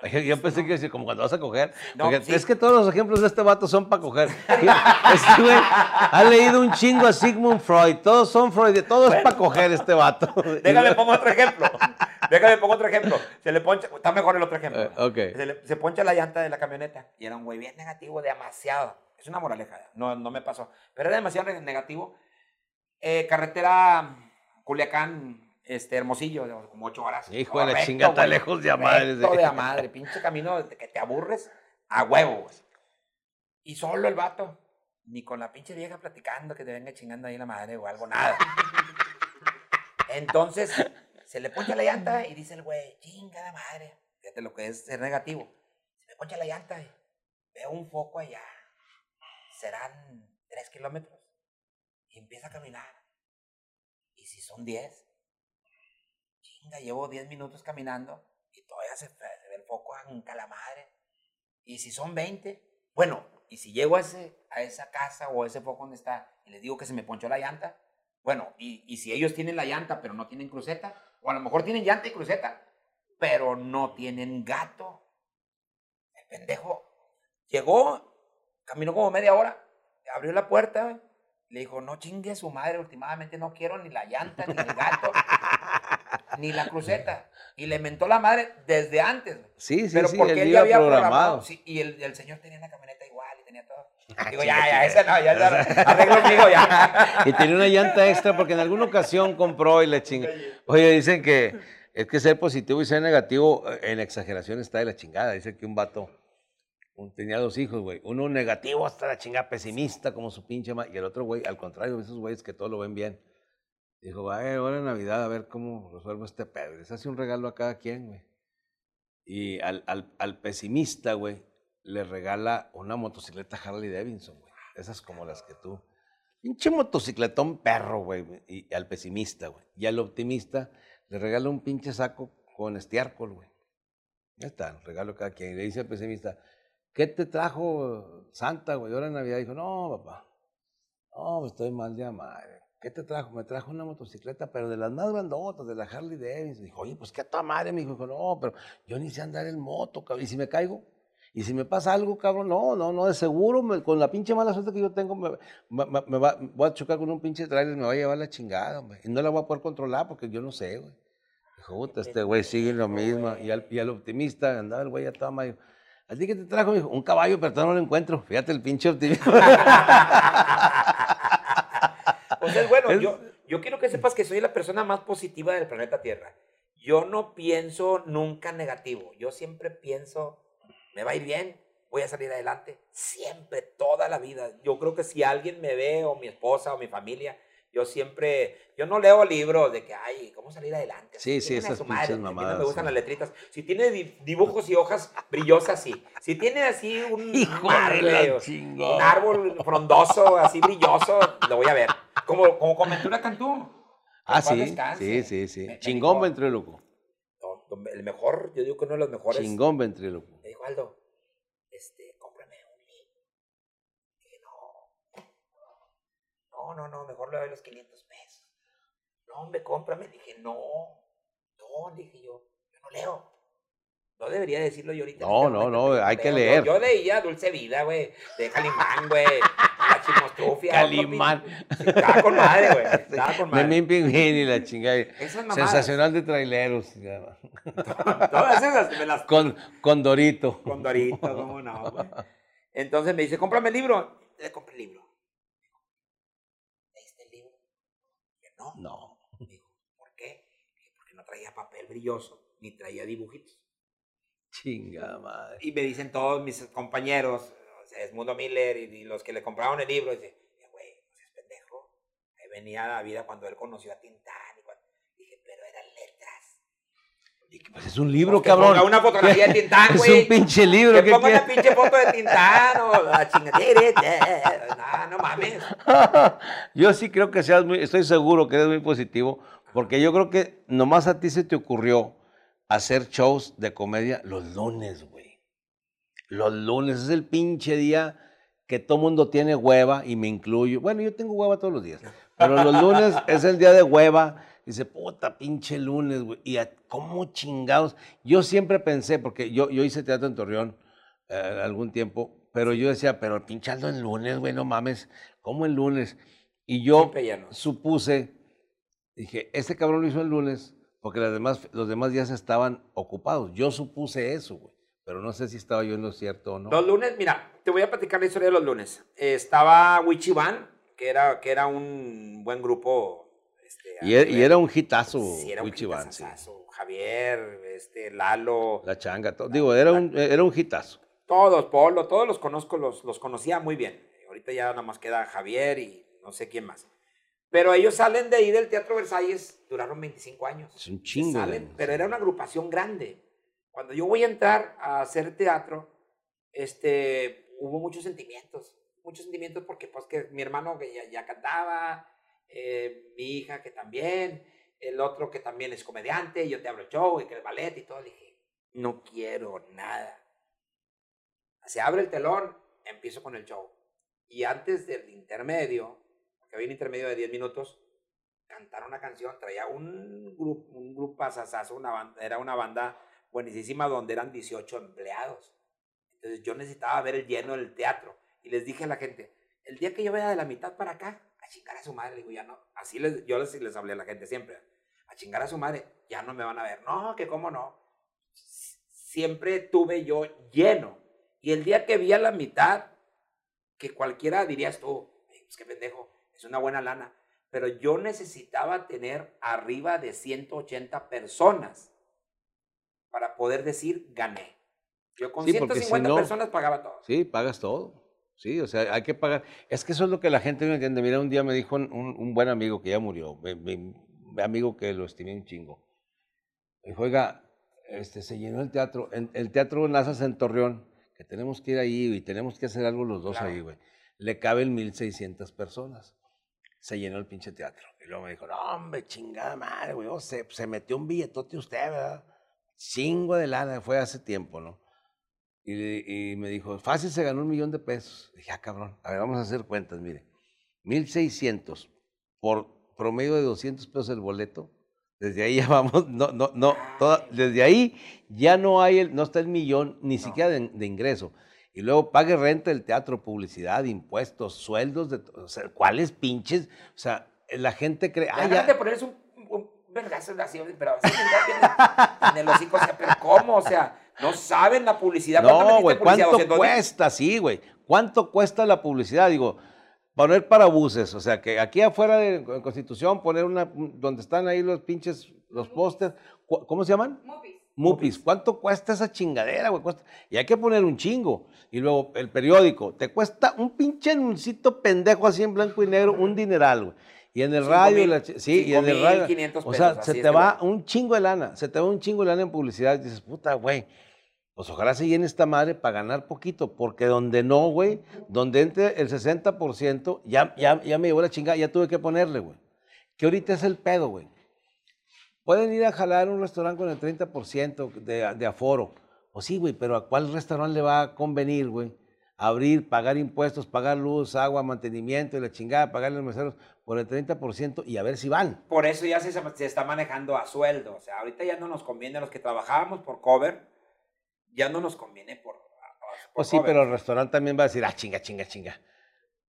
[SPEAKER 3] ya-
[SPEAKER 2] Yo, yo pensé que iba a decir, como cuando vas a coger.
[SPEAKER 3] No, sí.
[SPEAKER 2] Es que todos los ejemplos de este vato son para coger. Este güey ha leído un chingo a Sigmund Freud. Todos son Freud. Todo es para coger este vato.
[SPEAKER 3] Déjame pongo otro ejemplo. Déjame pongo otro ejemplo. Se le poncha, está mejor el otro ejemplo.
[SPEAKER 2] Eh, ok.
[SPEAKER 3] Se, le- se poncha la llanta de la camioneta y era un güey bien negativo, demasiado. Es una moraleja, no, no me pasó. Pero era demasiado ne- negativo. Eh, carretera Culiacán, este, Hermosillo, como ocho horas.
[SPEAKER 2] Hijo de la chingada,
[SPEAKER 3] güey,
[SPEAKER 2] lejos de a madre,
[SPEAKER 3] de a madre, pinche camino de que te aburres a huevo, güey. Y solo el vato, ni con la pinche vieja platicando que te venga chingando ahí la madre o algo, nada. Entonces, se le poncha la llanta y dice el güey, chingada madre. Fíjate lo que es ser negativo. Se me poncha la llanta y veo un foco allá. Serán tres kilómetros. Y empieza a caminar. Y si son diez, chinga, llevo diez minutos caminando y todavía se, se ve el foco en calamadre. Y si son 20, bueno, y si llego a, ese, a esa casa o a ese foco donde está y les digo que se me ponchó la llanta, bueno, y, y si ellos tienen la llanta pero no tienen cruceta, o a lo mejor tienen llanta y cruceta, pero no tienen gato. El pendejo llegó, caminó como media hora, abrió la puerta, le dijo, no chingue su madre, últimamente no quiero ni la llanta ni el gato. ni la cruceta. Y le mentó la madre desde antes.
[SPEAKER 2] Sí, sí,
[SPEAKER 3] Pero
[SPEAKER 2] sí,
[SPEAKER 3] porque
[SPEAKER 2] él
[SPEAKER 3] él
[SPEAKER 2] iba
[SPEAKER 3] ya había
[SPEAKER 2] programado.
[SPEAKER 3] programado. Sí, y el, el señor tenía una camioneta igual y tenía todo.
[SPEAKER 2] Ah,
[SPEAKER 3] Digo, ya, ya, ese no, ya, ya, arreglo mío, ya.
[SPEAKER 2] Y tenía una llanta extra porque en alguna ocasión compró y le chinga. Oye, dicen que es que ser positivo y ser negativo eh, en exageración está de la chingada. Dice que un vato tenía dos hijos, güey. Uno negativo hasta la chingada, pesimista como su pinche ma- Y el otro, güey, al contrario, esos güeyes que todo lo ven bien. Dijo, va, eh, ahora en Navidad a ver cómo resuelvo este pedo. Y Les hace un regalo a cada quien, güey. Y al, al, al pesimista, güey, le regala una motocicleta Harley Davidson, güey. Esas como las que tú. Pinche motocicletón perro, güey. Y al pesimista, güey. Y al optimista le regala un pinche saco con estiércol, güey. Ya está, regalo a cada quien. Y le dice al pesimista, ¿qué te trajo Santa, güey? Ahora en Navidad dijo, no, papá. No, estoy mal de madre. ¿Qué te trajo? Me trajo una motocicleta, pero de las más grandotas, de la Harley Davidson. Dijo, oye, pues qué toda madre, me dijo, no, pero yo ni sé andar en moto, cabrón. ¿Y si me caigo? ¿Y si me pasa algo, cabrón? No, no, no, de seguro, con la pinche mala suerte que yo tengo, me, va- voy a chocar con un pinche trailer, me va a llevar la chingada, hombre. Y no la voy a poder controlar porque yo no sé, güey. Dijo, puta, este güey sigue lo mismo. Y al, y al optimista andaba el güey a toda madre. ¿A ti qué te trajo? Dijo, un caballo, pero todavía no lo encuentro. Fíjate el pinche optimista.
[SPEAKER 3] Pues es bueno,
[SPEAKER 2] Es-
[SPEAKER 3] yo, yo quiero que sepas que soy la persona más positiva del planeta Tierra. Yo no pienso nunca negativo. Yo siempre pienso, me va a ir bien, voy a salir adelante. Siempre, toda la vida. Yo creo que si alguien me ve, o mi esposa, o mi familia, yo siempre, yo no leo libros de que, ay, ¿cómo salir adelante?
[SPEAKER 2] Sí, sí, esas pinches
[SPEAKER 3] mí no
[SPEAKER 2] mamadas,
[SPEAKER 3] me gustan
[SPEAKER 2] sí.
[SPEAKER 3] las letritas. Si tiene di- dibujos y hojas brillosas, sí. Si tiene así un
[SPEAKER 2] chingada.
[SPEAKER 3] un árbol frondoso, así brilloso, lo voy a ver. Como, como Ventura Cantú.
[SPEAKER 2] Ah, sí,
[SPEAKER 3] descanse.
[SPEAKER 2] sí, sí, sí.
[SPEAKER 3] Me-
[SPEAKER 2] Chingón
[SPEAKER 3] dijo,
[SPEAKER 2] ventríloco.
[SPEAKER 3] "No, El mejor, yo digo que uno de los mejores.
[SPEAKER 2] Chingón ventríloco.
[SPEAKER 3] Me dijo Aldo, este, cómprame un libro. Dije, no. No, no, no, mejor le doy los 500 pesos. No, hombre, cómprame. Dije, no. No, dije yo, yo no leo. No debería decirlo yo ahorita.
[SPEAKER 2] No, no, no, hay que leer.
[SPEAKER 3] Yo, leía Dulce Vida, güey, de Calimán, güey, la chimostrufia. otro
[SPEAKER 2] Calimán.
[SPEAKER 3] Estaba con madre, güey. Estaba con madre.
[SPEAKER 2] Memín Pingüín y la chingada. Sensacional de traileros.
[SPEAKER 3] Todas esas me las
[SPEAKER 2] Con, con Dorito.
[SPEAKER 3] Con Dorito, cómo no, güey. Entonces me dice, cómprame el libro. Le compré el libro. ¿Leíste el libro? Dije, no.
[SPEAKER 2] No.
[SPEAKER 3] Dijo, ¿por qué? Dije, porque no traía papel brilloso, ni traía dibujitos.
[SPEAKER 2] Chinga madre.
[SPEAKER 3] Y me dicen todos mis compañeros, o sea, Miller y, y los que le compraron el libro, dice, "Eh, güey, no seas pendejo. Ahí venía la vida cuando él conoció a Tintán. Y cuando... Dije, pero eran letras.
[SPEAKER 2] Y que, Pues es un libro,
[SPEAKER 3] Pues
[SPEAKER 2] cabrón.
[SPEAKER 3] una fotografía de Tintán,
[SPEAKER 2] Es
[SPEAKER 3] güey.
[SPEAKER 2] un pinche libro.
[SPEAKER 3] Que
[SPEAKER 2] ¿qué
[SPEAKER 3] ponga una pinche foto de Tintán o la chingadera. No, no mames.
[SPEAKER 2] yo sí creo que seas muy, estoy seguro que eres muy positivo, porque yo creo que nomás a ti se te ocurrió hacer shows de comedia los lunes, güey. Los lunes es el pinche día que todo mundo tiene hueva y me incluyo. Bueno, yo tengo hueva todos los días, pero los lunes es el día de hueva. Dice, puta, pinche lunes, güey. Y a- cómo chingados. Yo siempre pensé, porque yo, yo hice teatro en Torreón eh, algún tiempo, pero yo decía, pero pinche Aldo en lunes, güey, no mames. ¿Cómo el lunes? Y yo supuse, dije, este cabrón lo hizo el lunes porque las demás, los demás días estaban ocupados. Yo supuse eso, güey. Pero no sé si estaba yo en lo cierto o no.
[SPEAKER 3] Los lunes, mira, te voy a platicar la historia de los lunes. Eh, estaba Wichiban, que era, que era un buen grupo. Este,
[SPEAKER 2] Y, e- y era un hitazo,
[SPEAKER 3] Sí, era un
[SPEAKER 2] Wichiban, sí.
[SPEAKER 3] hitazazazo. Javier, este, Lalo,
[SPEAKER 2] La changa, todo. Digo, era un, era un hitazo.
[SPEAKER 3] todos, Polo, todos los conozco, los, los conocía muy bien. Ahorita ya nada más queda Javier y no sé quién más. Pero ellos salen de ahí del Teatro Versalles, duraron 25 años.
[SPEAKER 2] Es un chingo.
[SPEAKER 3] salen, pero era una agrupación grande. Cuando yo voy a entrar a hacer teatro, este, hubo muchos sentimientos, muchos sentimientos porque pues que mi hermano que ya, ya cantaba, eh, mi hija que también, el otro que también es comediante, yo te el show y que el ballet y todo, dije, no quiero nada. Se abre el telón, empiezo con el show. Y antes del intermedio, porque había un intermedio de 10 minutos, cantar una canción, traía un grupo, un grupo una banda, era una banda buenísima donde eran 18 empleados. Entonces yo necesitaba ver el lleno del teatro y les dije a la gente, el día que yo vaya de la mitad para acá, a chingar a su madre, le digo, ya no, así les, yo les, les hablé a la gente siempre, a chingar a su madre, ya no me van a ver. No, que cómo no. Siempre tuve yo lleno. Y el día que vi a la mitad, que cualquiera dirías tú, pues qué pendejo, es una buena lana. Pero yo necesitaba tener arriba de 180 personas para poder decir gané. Yo con
[SPEAKER 2] Sí, porque si
[SPEAKER 3] 150
[SPEAKER 2] no-
[SPEAKER 3] personas pagaba todo.
[SPEAKER 2] Sí, pagas todo. Sí, o sea, hay que pagar. Es que eso es lo que la gente no entiende. Mira, un día me dijo un, un- un buen amigo que ya murió, mi, mi- mi amigo que lo estimé un chingo. Me dijo, oiga, este, se llenó el teatro, en- el teatro Nazas en Torreón, que tenemos que ir ahí y tenemos que hacer algo los dos
[SPEAKER 3] Claro.
[SPEAKER 2] ahí, güey. Le caben 1600 personas. Se llenó el pinche teatro. Y luego me dijo, no, hombre, chingada madre, güey. oh, se, se metió un billetote usted, ¿verdad? Chingo de lana, fue hace tiempo, ¿no? Y, y me dijo, fácil se ganó un millón de pesos. Dije, ah, cabrón, a ver, vamos a hacer cuentas, mire. 1600 por promedio de 200 pesos el boleto. Desde ahí ya vamos, no, no, no, toda- desde ahí ya no hay, el, no está el millón, ni
[SPEAKER 3] No.
[SPEAKER 2] siquiera de, de ingreso. Y luego pague renta del teatro, publicidad, impuestos, sueldos, de, o sea, ¿cuáles pinches? O sea, la gente cree, ah,
[SPEAKER 3] La
[SPEAKER 2] ya,
[SPEAKER 3] de ponerse un, un vergazo así, pero así en, en el hocico, o sea, pero ¿cómo? O sea, no saben la publicidad. ¿Cuánto
[SPEAKER 2] No, güey? ¿cuánto
[SPEAKER 3] 200 mil?
[SPEAKER 2] cuesta? Sí, güey. ¿Cuánto cuesta la publicidad? Digo, poner parabuses, o sea, que aquí afuera de Constitución poner una, un- donde están ahí los pinches, los pósters, ¿cómo se llaman?
[SPEAKER 4] Mupis.
[SPEAKER 2] Mupis. ¿Cuánto cuesta esa chingadera, güey? Cuesta- Y hay que poner un chingo. Y luego el periódico, te cuesta un pinche anuncito pendejo así en blanco y negro, un dineral, güey. Y en el
[SPEAKER 3] Cinco
[SPEAKER 2] radio,
[SPEAKER 3] mil-
[SPEAKER 2] la chi- sí, y en el radio. O sea, se te va un chingo de lana, se te va un chingo de lana en publicidad. Y dices, puta, güey, pues ojalá se llene esta madre para ganar poquito, porque donde no, güey, donde entre el 60%, ya, ya, ya me llevó la chingada, ya tuve que ponerle, güey. Que ahorita es el pedo, güey. Pueden ir a jalar un restaurante con el 30% de, de aforo. Pues sí, güey, pero ¿a cuál restaurante le va a convenir, güey? Abrir, pagar impuestos, pagar luz, agua, mantenimiento y la chingada, pagarle a los meseros por el 30% y a ver si van.
[SPEAKER 3] Por eso ya se, se está manejando a sueldo. O sea, ahorita ya no nos conviene a los que trabajábamos por cover, ya no nos conviene por. por
[SPEAKER 2] Pues sí,
[SPEAKER 3] cover.
[SPEAKER 2] pero el restaurante también va a decir, ah, chinga, chinga, chinga.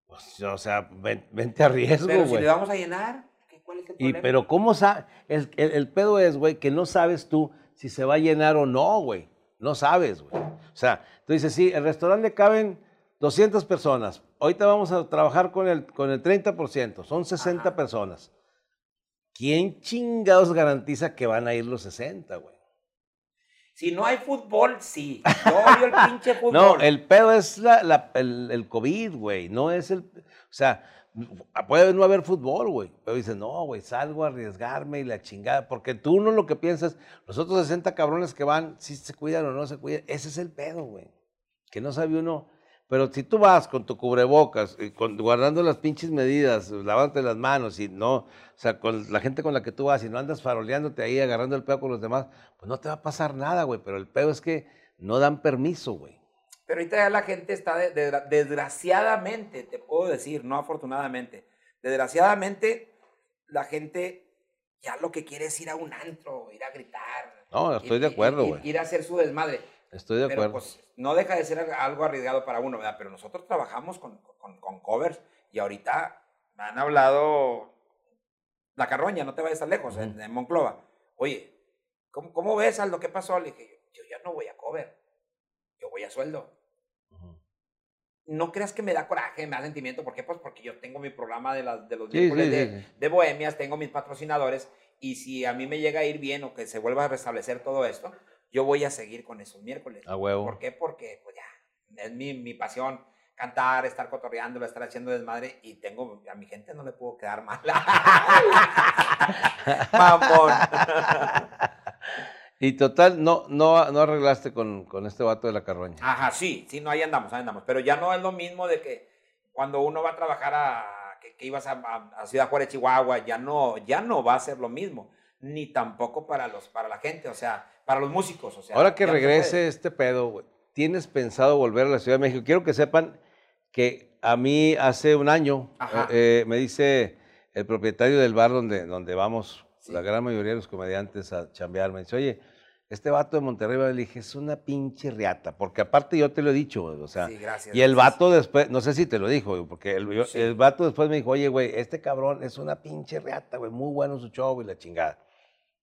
[SPEAKER 2] Pues, o sea, ven- vente a riesgo,
[SPEAKER 3] Pero si
[SPEAKER 2] güey.
[SPEAKER 3] le vamos a llenar, ¿qué- ¿cuál es el
[SPEAKER 2] Y,
[SPEAKER 3] problema?
[SPEAKER 2] pero ¿cómo sabes? El, el- pedo es, güey, que no sabes tú si se va a llenar o no, güey. No sabes, güey. O sea, tú dices, sí, el restaurante caben 200 personas. Ahorita vamos a trabajar con el, con el 30%. Son 60
[SPEAKER 3] Ajá.
[SPEAKER 2] personas. ¿Quién chingados garantiza que van a ir los 60, güey?
[SPEAKER 3] Si no hay fútbol, sí. Yo odio el pinche fútbol.
[SPEAKER 2] No, el pedo es la- la- el, el COVID, güey. No es el. O sea, puede no haber fútbol, güey. Pero dices, no, güey, salgo a arriesgarme y la chingada. Porque tú no lo que piensas, los otros 60 cabrones que van, si se cuidan o no se cuidan. Ese es el pedo, güey. Que no sabe uno. Pero si tú vas con tu cubrebocas, guardando las pinches medidas, lavándote las manos y no, o sea, con la gente con la que tú vas y no andas faroleándote ahí, agarrando el pedo con los demás, pues no te va a pasar nada, güey. Pero el pedo es que no dan permiso, güey.
[SPEAKER 3] Pero ahorita ya la gente está, de- de- desgraciadamente, te puedo decir, no afortunadamente, desgraciadamente la gente ya lo que quiere es ir a un antro, ir a gritar.
[SPEAKER 2] No, estoy
[SPEAKER 3] ir-
[SPEAKER 2] de acuerdo,
[SPEAKER 3] ir-
[SPEAKER 2] güey.
[SPEAKER 3] Ir a hacer su desmadre.
[SPEAKER 2] Estoy de
[SPEAKER 3] Pero
[SPEAKER 2] acuerdo.
[SPEAKER 3] pues no deja de ser algo arriesgado para uno, ¿verdad? Pero nosotros trabajamos con, con- con covers y ahorita me han hablado la carroña, no te vayas tan lejos, en, en Monclova. Oye, ¿cómo, ¿cómo ves Aldo? ¿Qué pasó? Le dije, yo ya no voy a cover, yo voy a sueldo. No creas que me da coraje, me da sentimiento. ¿Por qué? Pues porque yo tengo mi programa de, las de los
[SPEAKER 2] Sí,
[SPEAKER 3] miércoles
[SPEAKER 2] sí,
[SPEAKER 3] de,
[SPEAKER 2] sí, sí.
[SPEAKER 3] de Bohemias, tengo mis patrocinadores. Y si a mí me llega a ir bien o que se vuelva a restablecer todo esto, yo voy a seguir con esos miércoles.
[SPEAKER 2] A huevo.
[SPEAKER 3] ¿Por qué? Porque pues ya, es mi, mi pasión. Cantar, estar cotorreando, estar haciendo desmadre. Y tengo, a mi gente no le puedo quedar mal. Mamón.
[SPEAKER 2] Y total, no, no, no arreglaste con, con este vato de la carroña.
[SPEAKER 3] Ajá, sí, sí, no, ahí andamos, ahí andamos. Pero ya no es lo mismo de que cuando uno va a trabajar a, que, que ibas a, Ciudad Juárez, Chihuahua, ya no, ya no va a ser lo mismo. Ni tampoco para, los, para la gente, o sea, para los músicos. O sea,
[SPEAKER 2] Ahora que
[SPEAKER 3] no
[SPEAKER 2] regrese este pedo, ¿tienes pensado volver a la Ciudad de México? Quiero que sepan que a mí hace un año eh, eh, me dice el propietario del bar donde, donde vamos,
[SPEAKER 3] Sí.
[SPEAKER 2] la gran mayoría de los comediantes a chambear, me dice, oye, este vato de Monterrey, le dije, es una pinche riata, porque aparte yo te lo he dicho, güey, o sea,
[SPEAKER 3] Sí, gracias.
[SPEAKER 2] y el
[SPEAKER 3] gracias.
[SPEAKER 2] vato después, no sé si te lo dijo, güey, porque el, yo-
[SPEAKER 3] Sí.
[SPEAKER 2] el vato después me dijo, oye, güey, este cabrón es una pinche riata, güey, muy bueno su show y la chingada.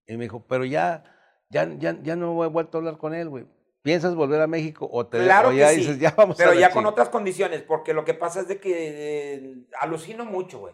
[SPEAKER 2] Y me dijo, pero ya, ya, ya, ya no he vuelto a hablar con él, güey. ¿Piensas volver a México o, te,
[SPEAKER 3] Claro
[SPEAKER 2] o ya
[SPEAKER 3] que sí,
[SPEAKER 2] dices, ya vamos
[SPEAKER 3] pero
[SPEAKER 2] a
[SPEAKER 3] ya con
[SPEAKER 2] ching-"?
[SPEAKER 3] otras condiciones, porque lo que pasa es de que eh, alucino mucho, güey.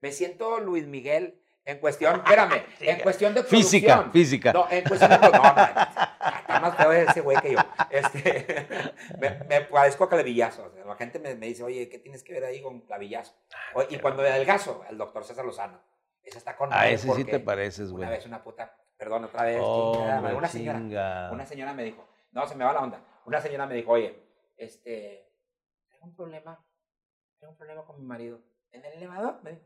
[SPEAKER 3] Me siento Luis Miguel en cuestión, espérame, en cuestión de
[SPEAKER 2] Física,
[SPEAKER 3] producción.
[SPEAKER 2] física.
[SPEAKER 3] No, en cuestión de no, no, no, está más feo ese güey que yo. Este, me, me parezco a clavillazo. La gente me, me dice, oye, ¿qué tienes que ver ahí con clavillazo? O- y cuando adelgazo, el doctor César Lozano. Ese está con
[SPEAKER 2] A
[SPEAKER 3] madre
[SPEAKER 2] ese sí te pareces,
[SPEAKER 3] Una
[SPEAKER 2] güey.
[SPEAKER 3] vez una puta, perdón, otra vez, chingada,
[SPEAKER 2] Hombre,
[SPEAKER 3] una señora.
[SPEAKER 2] chinga.
[SPEAKER 3] Una señora me dijo, no, se me va la onda. Una señora me dijo, oye, este, tengo un problema, tengo un problema con mi marido. ¿En el elevador? Me dijo.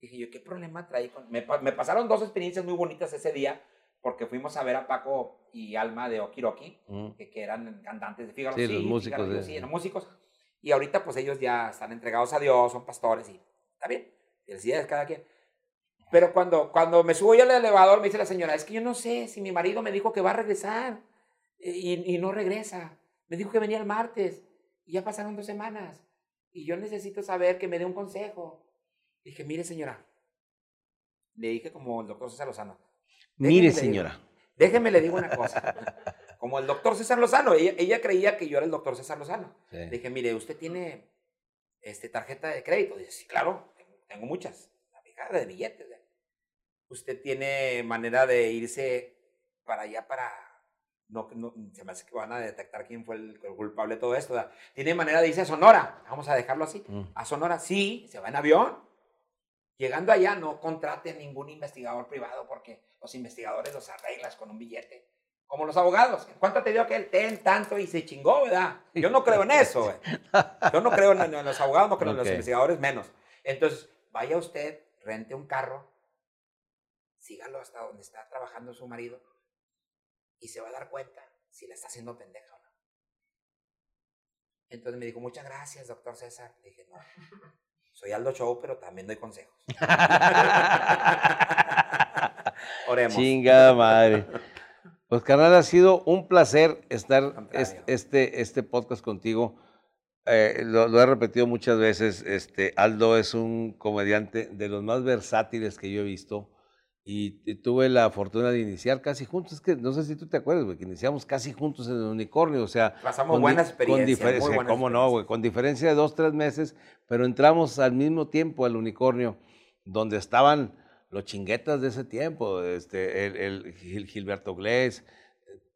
[SPEAKER 3] Dije yo, ¿qué problema trae con...? Me, me pasaron dos experiencias muy bonitas ese día, porque fuimos a ver a Paco y Alma de Okiroki,
[SPEAKER 2] Mm.
[SPEAKER 3] que, que eran cantantes de Fígaro.
[SPEAKER 2] Sí, los músicos
[SPEAKER 3] Fígaro,
[SPEAKER 2] de-
[SPEAKER 3] sí, eran músicos. Y ahorita, pues, ellos ya están entregados a Dios, son pastores y está bien. Felicidades cada quien. Pero cuando, cuando me subo yo al elevador, me dice la señora, es que yo no sé si mi marido me dijo que va a regresar eh, y, y no regresa. Me dijo que venía el martes y ya pasaron dos semanas. Y yo necesito saber que me dé un consejo. Dije, mire señora, le dije como el doctor César Lozano.
[SPEAKER 2] Mire,
[SPEAKER 3] digo-
[SPEAKER 2] señora.
[SPEAKER 3] Déjeme le digo una cosa. Como el doctor César Lozano, ella, ella creía que yo era el doctor César Lozano.
[SPEAKER 2] Sí.
[SPEAKER 3] Le dije, mire, ¿usted tiene este, tarjeta de crédito? Dice, sí, claro, tengo, muchas. La fijada de billetes. ¿eh? ¿Usted tiene manera de irse para allá para... No, no, se me hace que van a detectar quién fue el, el culpable de todo esto. ¿verdad? ¿Tiene manera de irse a Sonora? Vamos a dejarlo así.
[SPEAKER 2] Mm.
[SPEAKER 3] A Sonora, sí, se va en avión. Llegando allá, no contrate ningún investigador privado porque los investigadores los arreglas con un billete. Como los abogados. ¿Cuánto te dio aquel? Ten tanto y se chingó, ¿verdad? Yo no creo en eso, güey. Yo no creo en, en los abogados, no creo en los investigadores menos. Entonces, vaya usted, rente un carro, sígalo hasta donde está trabajando su marido y se va a dar cuenta si le está haciendo pendeja o no. Entonces me dijo, muchas gracias, doctor César. Le dije, no, soy Aldo Show, pero también doy consejos. Oremos.
[SPEAKER 2] Chingada madre. Pues, carnal, ha sido un placer estar este, este podcast contigo. Eh, lo, lo he repetido muchas veces. Este, Aldo es un comediante de los más versátiles que yo he visto. Y, y tuve la fortuna de iniciar casi juntos. Es que no sé si tú te acuerdas, güey, que iniciamos casi juntos en el unicornio. O sea,
[SPEAKER 3] Pasamos
[SPEAKER 2] con
[SPEAKER 3] buenas
[SPEAKER 2] con
[SPEAKER 3] experiencias.
[SPEAKER 2] diferencia-
[SPEAKER 3] muy
[SPEAKER 2] ¿Cómo no, güey? Con diferencia de dos, tres meses, pero entramos al mismo tiempo al unicornio, donde estaban los chinguetas de ese tiempo, este, el, el Gil- Gilberto Glés,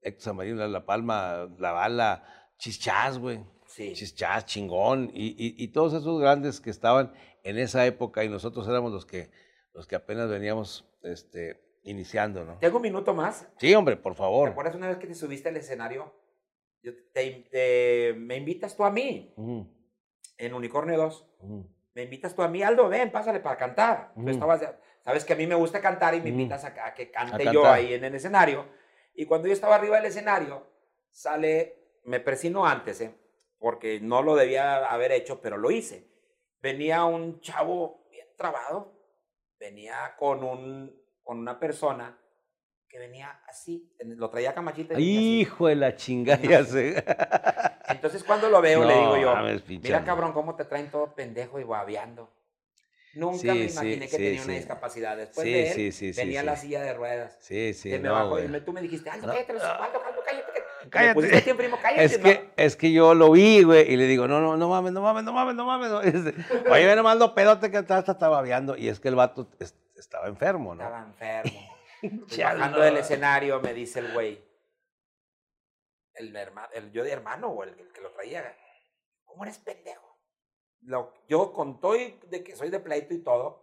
[SPEAKER 2] Héctor Samarino, La- La Palma, La Bala, Chichás, güey.
[SPEAKER 3] Sí.
[SPEAKER 2] Chichás, chingón, y, y- y todos esos grandes que estaban en esa época y nosotros éramos los que, los que apenas veníamos este, iniciando, ¿no?
[SPEAKER 3] Tengo un minuto más.
[SPEAKER 2] Sí, hombre, por
[SPEAKER 3] ¿Te
[SPEAKER 2] favor.
[SPEAKER 3] acuerdas una vez que te subiste al escenario? Yo te- te- me invitas tú a mí
[SPEAKER 2] Ujú,
[SPEAKER 3] en Unicornio 2.
[SPEAKER 2] ujú.
[SPEAKER 3] Me invitas tú a mí, Aldo, ven, pásale para cantar. Tú
[SPEAKER 2] Ujú.
[SPEAKER 3] estabas sabes que a mí me gusta cantar y me invitas a, a que cante
[SPEAKER 2] A
[SPEAKER 3] yo ahí en el escenario. Y cuando yo estaba arriba del escenario, sale, me persino antes, ¿eh? porque no lo debía haber hecho, pero lo hice. Venía un chavo bien trabado, venía con, un, con una persona que venía así, lo traía camachita. venía.
[SPEAKER 2] Hijo de la chingada, ya sé.
[SPEAKER 3] Entonces cuando lo veo, le digo yo,
[SPEAKER 2] mames,
[SPEAKER 3] mira cabrón, cómo te traen todo pendejo y babeando. Nunca
[SPEAKER 2] Sí,
[SPEAKER 3] me
[SPEAKER 2] sí,
[SPEAKER 3] imaginé que
[SPEAKER 2] sí,
[SPEAKER 3] tenía una discapacidad. Después de él,
[SPEAKER 2] sí.
[SPEAKER 3] la silla de ruedas.
[SPEAKER 2] Sí, sí,
[SPEAKER 3] que me
[SPEAKER 2] no,
[SPEAKER 3] bajó y me- tú me dijiste, Aldo,
[SPEAKER 2] No,
[SPEAKER 3] cállate, los cállate. aquí primo, cállate.
[SPEAKER 2] Es
[SPEAKER 3] no.
[SPEAKER 2] que, es que yo lo vi, güey, y le digo, no, no, no mames, no mames, no mames, no mames. no". Este, Oye, ve nomás lo pedote que está, está babeando. Y es que el vato es- estaba enfermo, ¿no?
[SPEAKER 3] Estaba enfermo. Bajando del escenario, me dice el güey, el, hermano, el yo de hermano o el, el que lo traía, ¿cómo eres pendejo? Lo, yo con todo y de que soy de pleito y todo,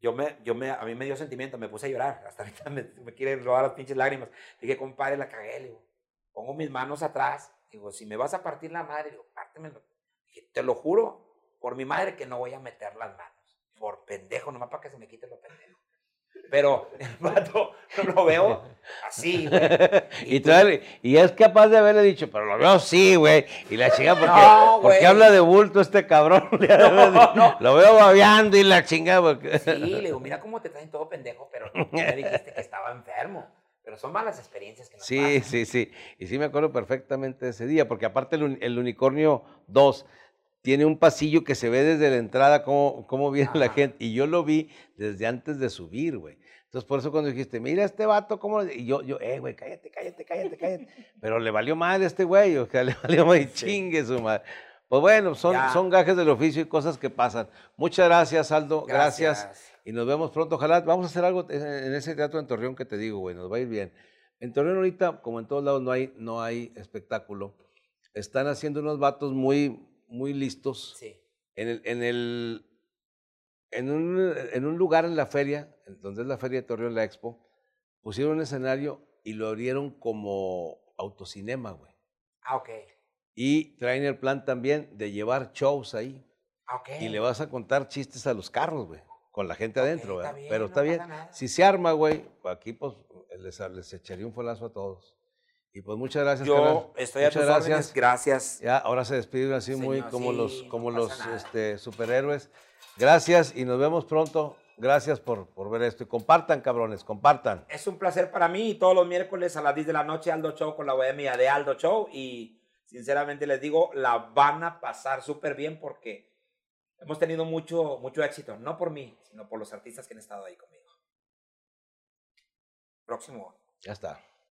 [SPEAKER 3] yo me, yo me, a mí me dio sentimiento, me puse a llorar, hasta ahorita me, me quieren robar las pinches lágrimas. Dije, compadre, la cagué, le digo, pongo mis manos atrás, digo, si me vas a partir la madre, digo, pártemelo. Dije, te lo juro, por mi madre que no voy a meter las manos, por pendejo, nomás para que se me quite lo pendejo. Pero el vato lo veo así, güey.
[SPEAKER 2] y,
[SPEAKER 3] tú-
[SPEAKER 2] todavía- y es capaz de haberle dicho, pero lo veo sí, güey. Y la chica, porque,
[SPEAKER 3] No,
[SPEAKER 2] porque habla de bulto este cabrón.
[SPEAKER 3] No.
[SPEAKER 2] Lo veo babeando y la chingada. Porque...
[SPEAKER 3] Sí, le digo, mira cómo te traen todo pendejo, pero tú me dijiste que estaba enfermo. Pero son malas experiencias que nos
[SPEAKER 2] Sí,
[SPEAKER 3] pasan.
[SPEAKER 2] sí, sí. Y sí me acuerdo perfectamente de ese día, porque aparte el, uni- el Unicornio 2 tiene un pasillo que se ve desde la entrada cómo, cómo viene la gente. Y yo lo vi desde antes de subir, güey. Entonces, por eso cuando dijiste, mira este vato, ¿cómo? le-?" Y yo, yo, eh, güey, cállate, cállate, cállate, cállate. Pero le valió mal este güey, o sea, le valió mal y
[SPEAKER 3] Sí.
[SPEAKER 2] chingue su madre. Pues bueno, son,
[SPEAKER 3] Ya.
[SPEAKER 2] son gajes del oficio y cosas que pasan. Muchas gracias, Aldo. Gracias. Y nos vemos pronto. Ojalá vamos a hacer algo en, en ese teatro en Torreón que te digo, güey, nos va a ir bien. En Torreón ahorita, como en todos lados, no hay, no hay espectáculo. Están haciendo unos vatos muy, muy listos.
[SPEAKER 3] Sí.
[SPEAKER 2] En el, en el, en un, en un lugar en la feria, donde es la feria de Torreón, la Expo, pusieron un escenario y lo abrieron como autocinema, güey.
[SPEAKER 3] Ah, ok.
[SPEAKER 2] Y traen el plan también de llevar shows ahí.
[SPEAKER 3] Ah, ok.
[SPEAKER 2] Y le vas a contar chistes a los carros, güey, con la gente adentro,
[SPEAKER 3] está
[SPEAKER 2] ¿verdad?
[SPEAKER 3] bien,
[SPEAKER 2] Pero
[SPEAKER 3] no
[SPEAKER 2] está bien.
[SPEAKER 3] nada.
[SPEAKER 2] Si se arma, güey, aquí pues les, les echaría un folazo a todos. Y pues muchas gracias,
[SPEAKER 3] Yo
[SPEAKER 2] carnal.
[SPEAKER 3] estoy a tus
[SPEAKER 2] Muchas
[SPEAKER 3] órdenes. Gracias.
[SPEAKER 2] Ya, ahora se despiden así muy como
[SPEAKER 3] sí,
[SPEAKER 2] los, como los este, superhéroes. Gracias y nos vemos pronto. Gracias por, por ver esto. Y compartan, cabrones, compartan.
[SPEAKER 3] Es un placer para mí y todos los miércoles a las 10 de la noche Aldo Show con la bohemia de Aldo Show y sinceramente les digo, la van a pasar súper bien porque hemos tenido mucho, mucho éxito, no por mí, sino por los artistas que han estado ahí conmigo. Próximo.
[SPEAKER 2] Ya está.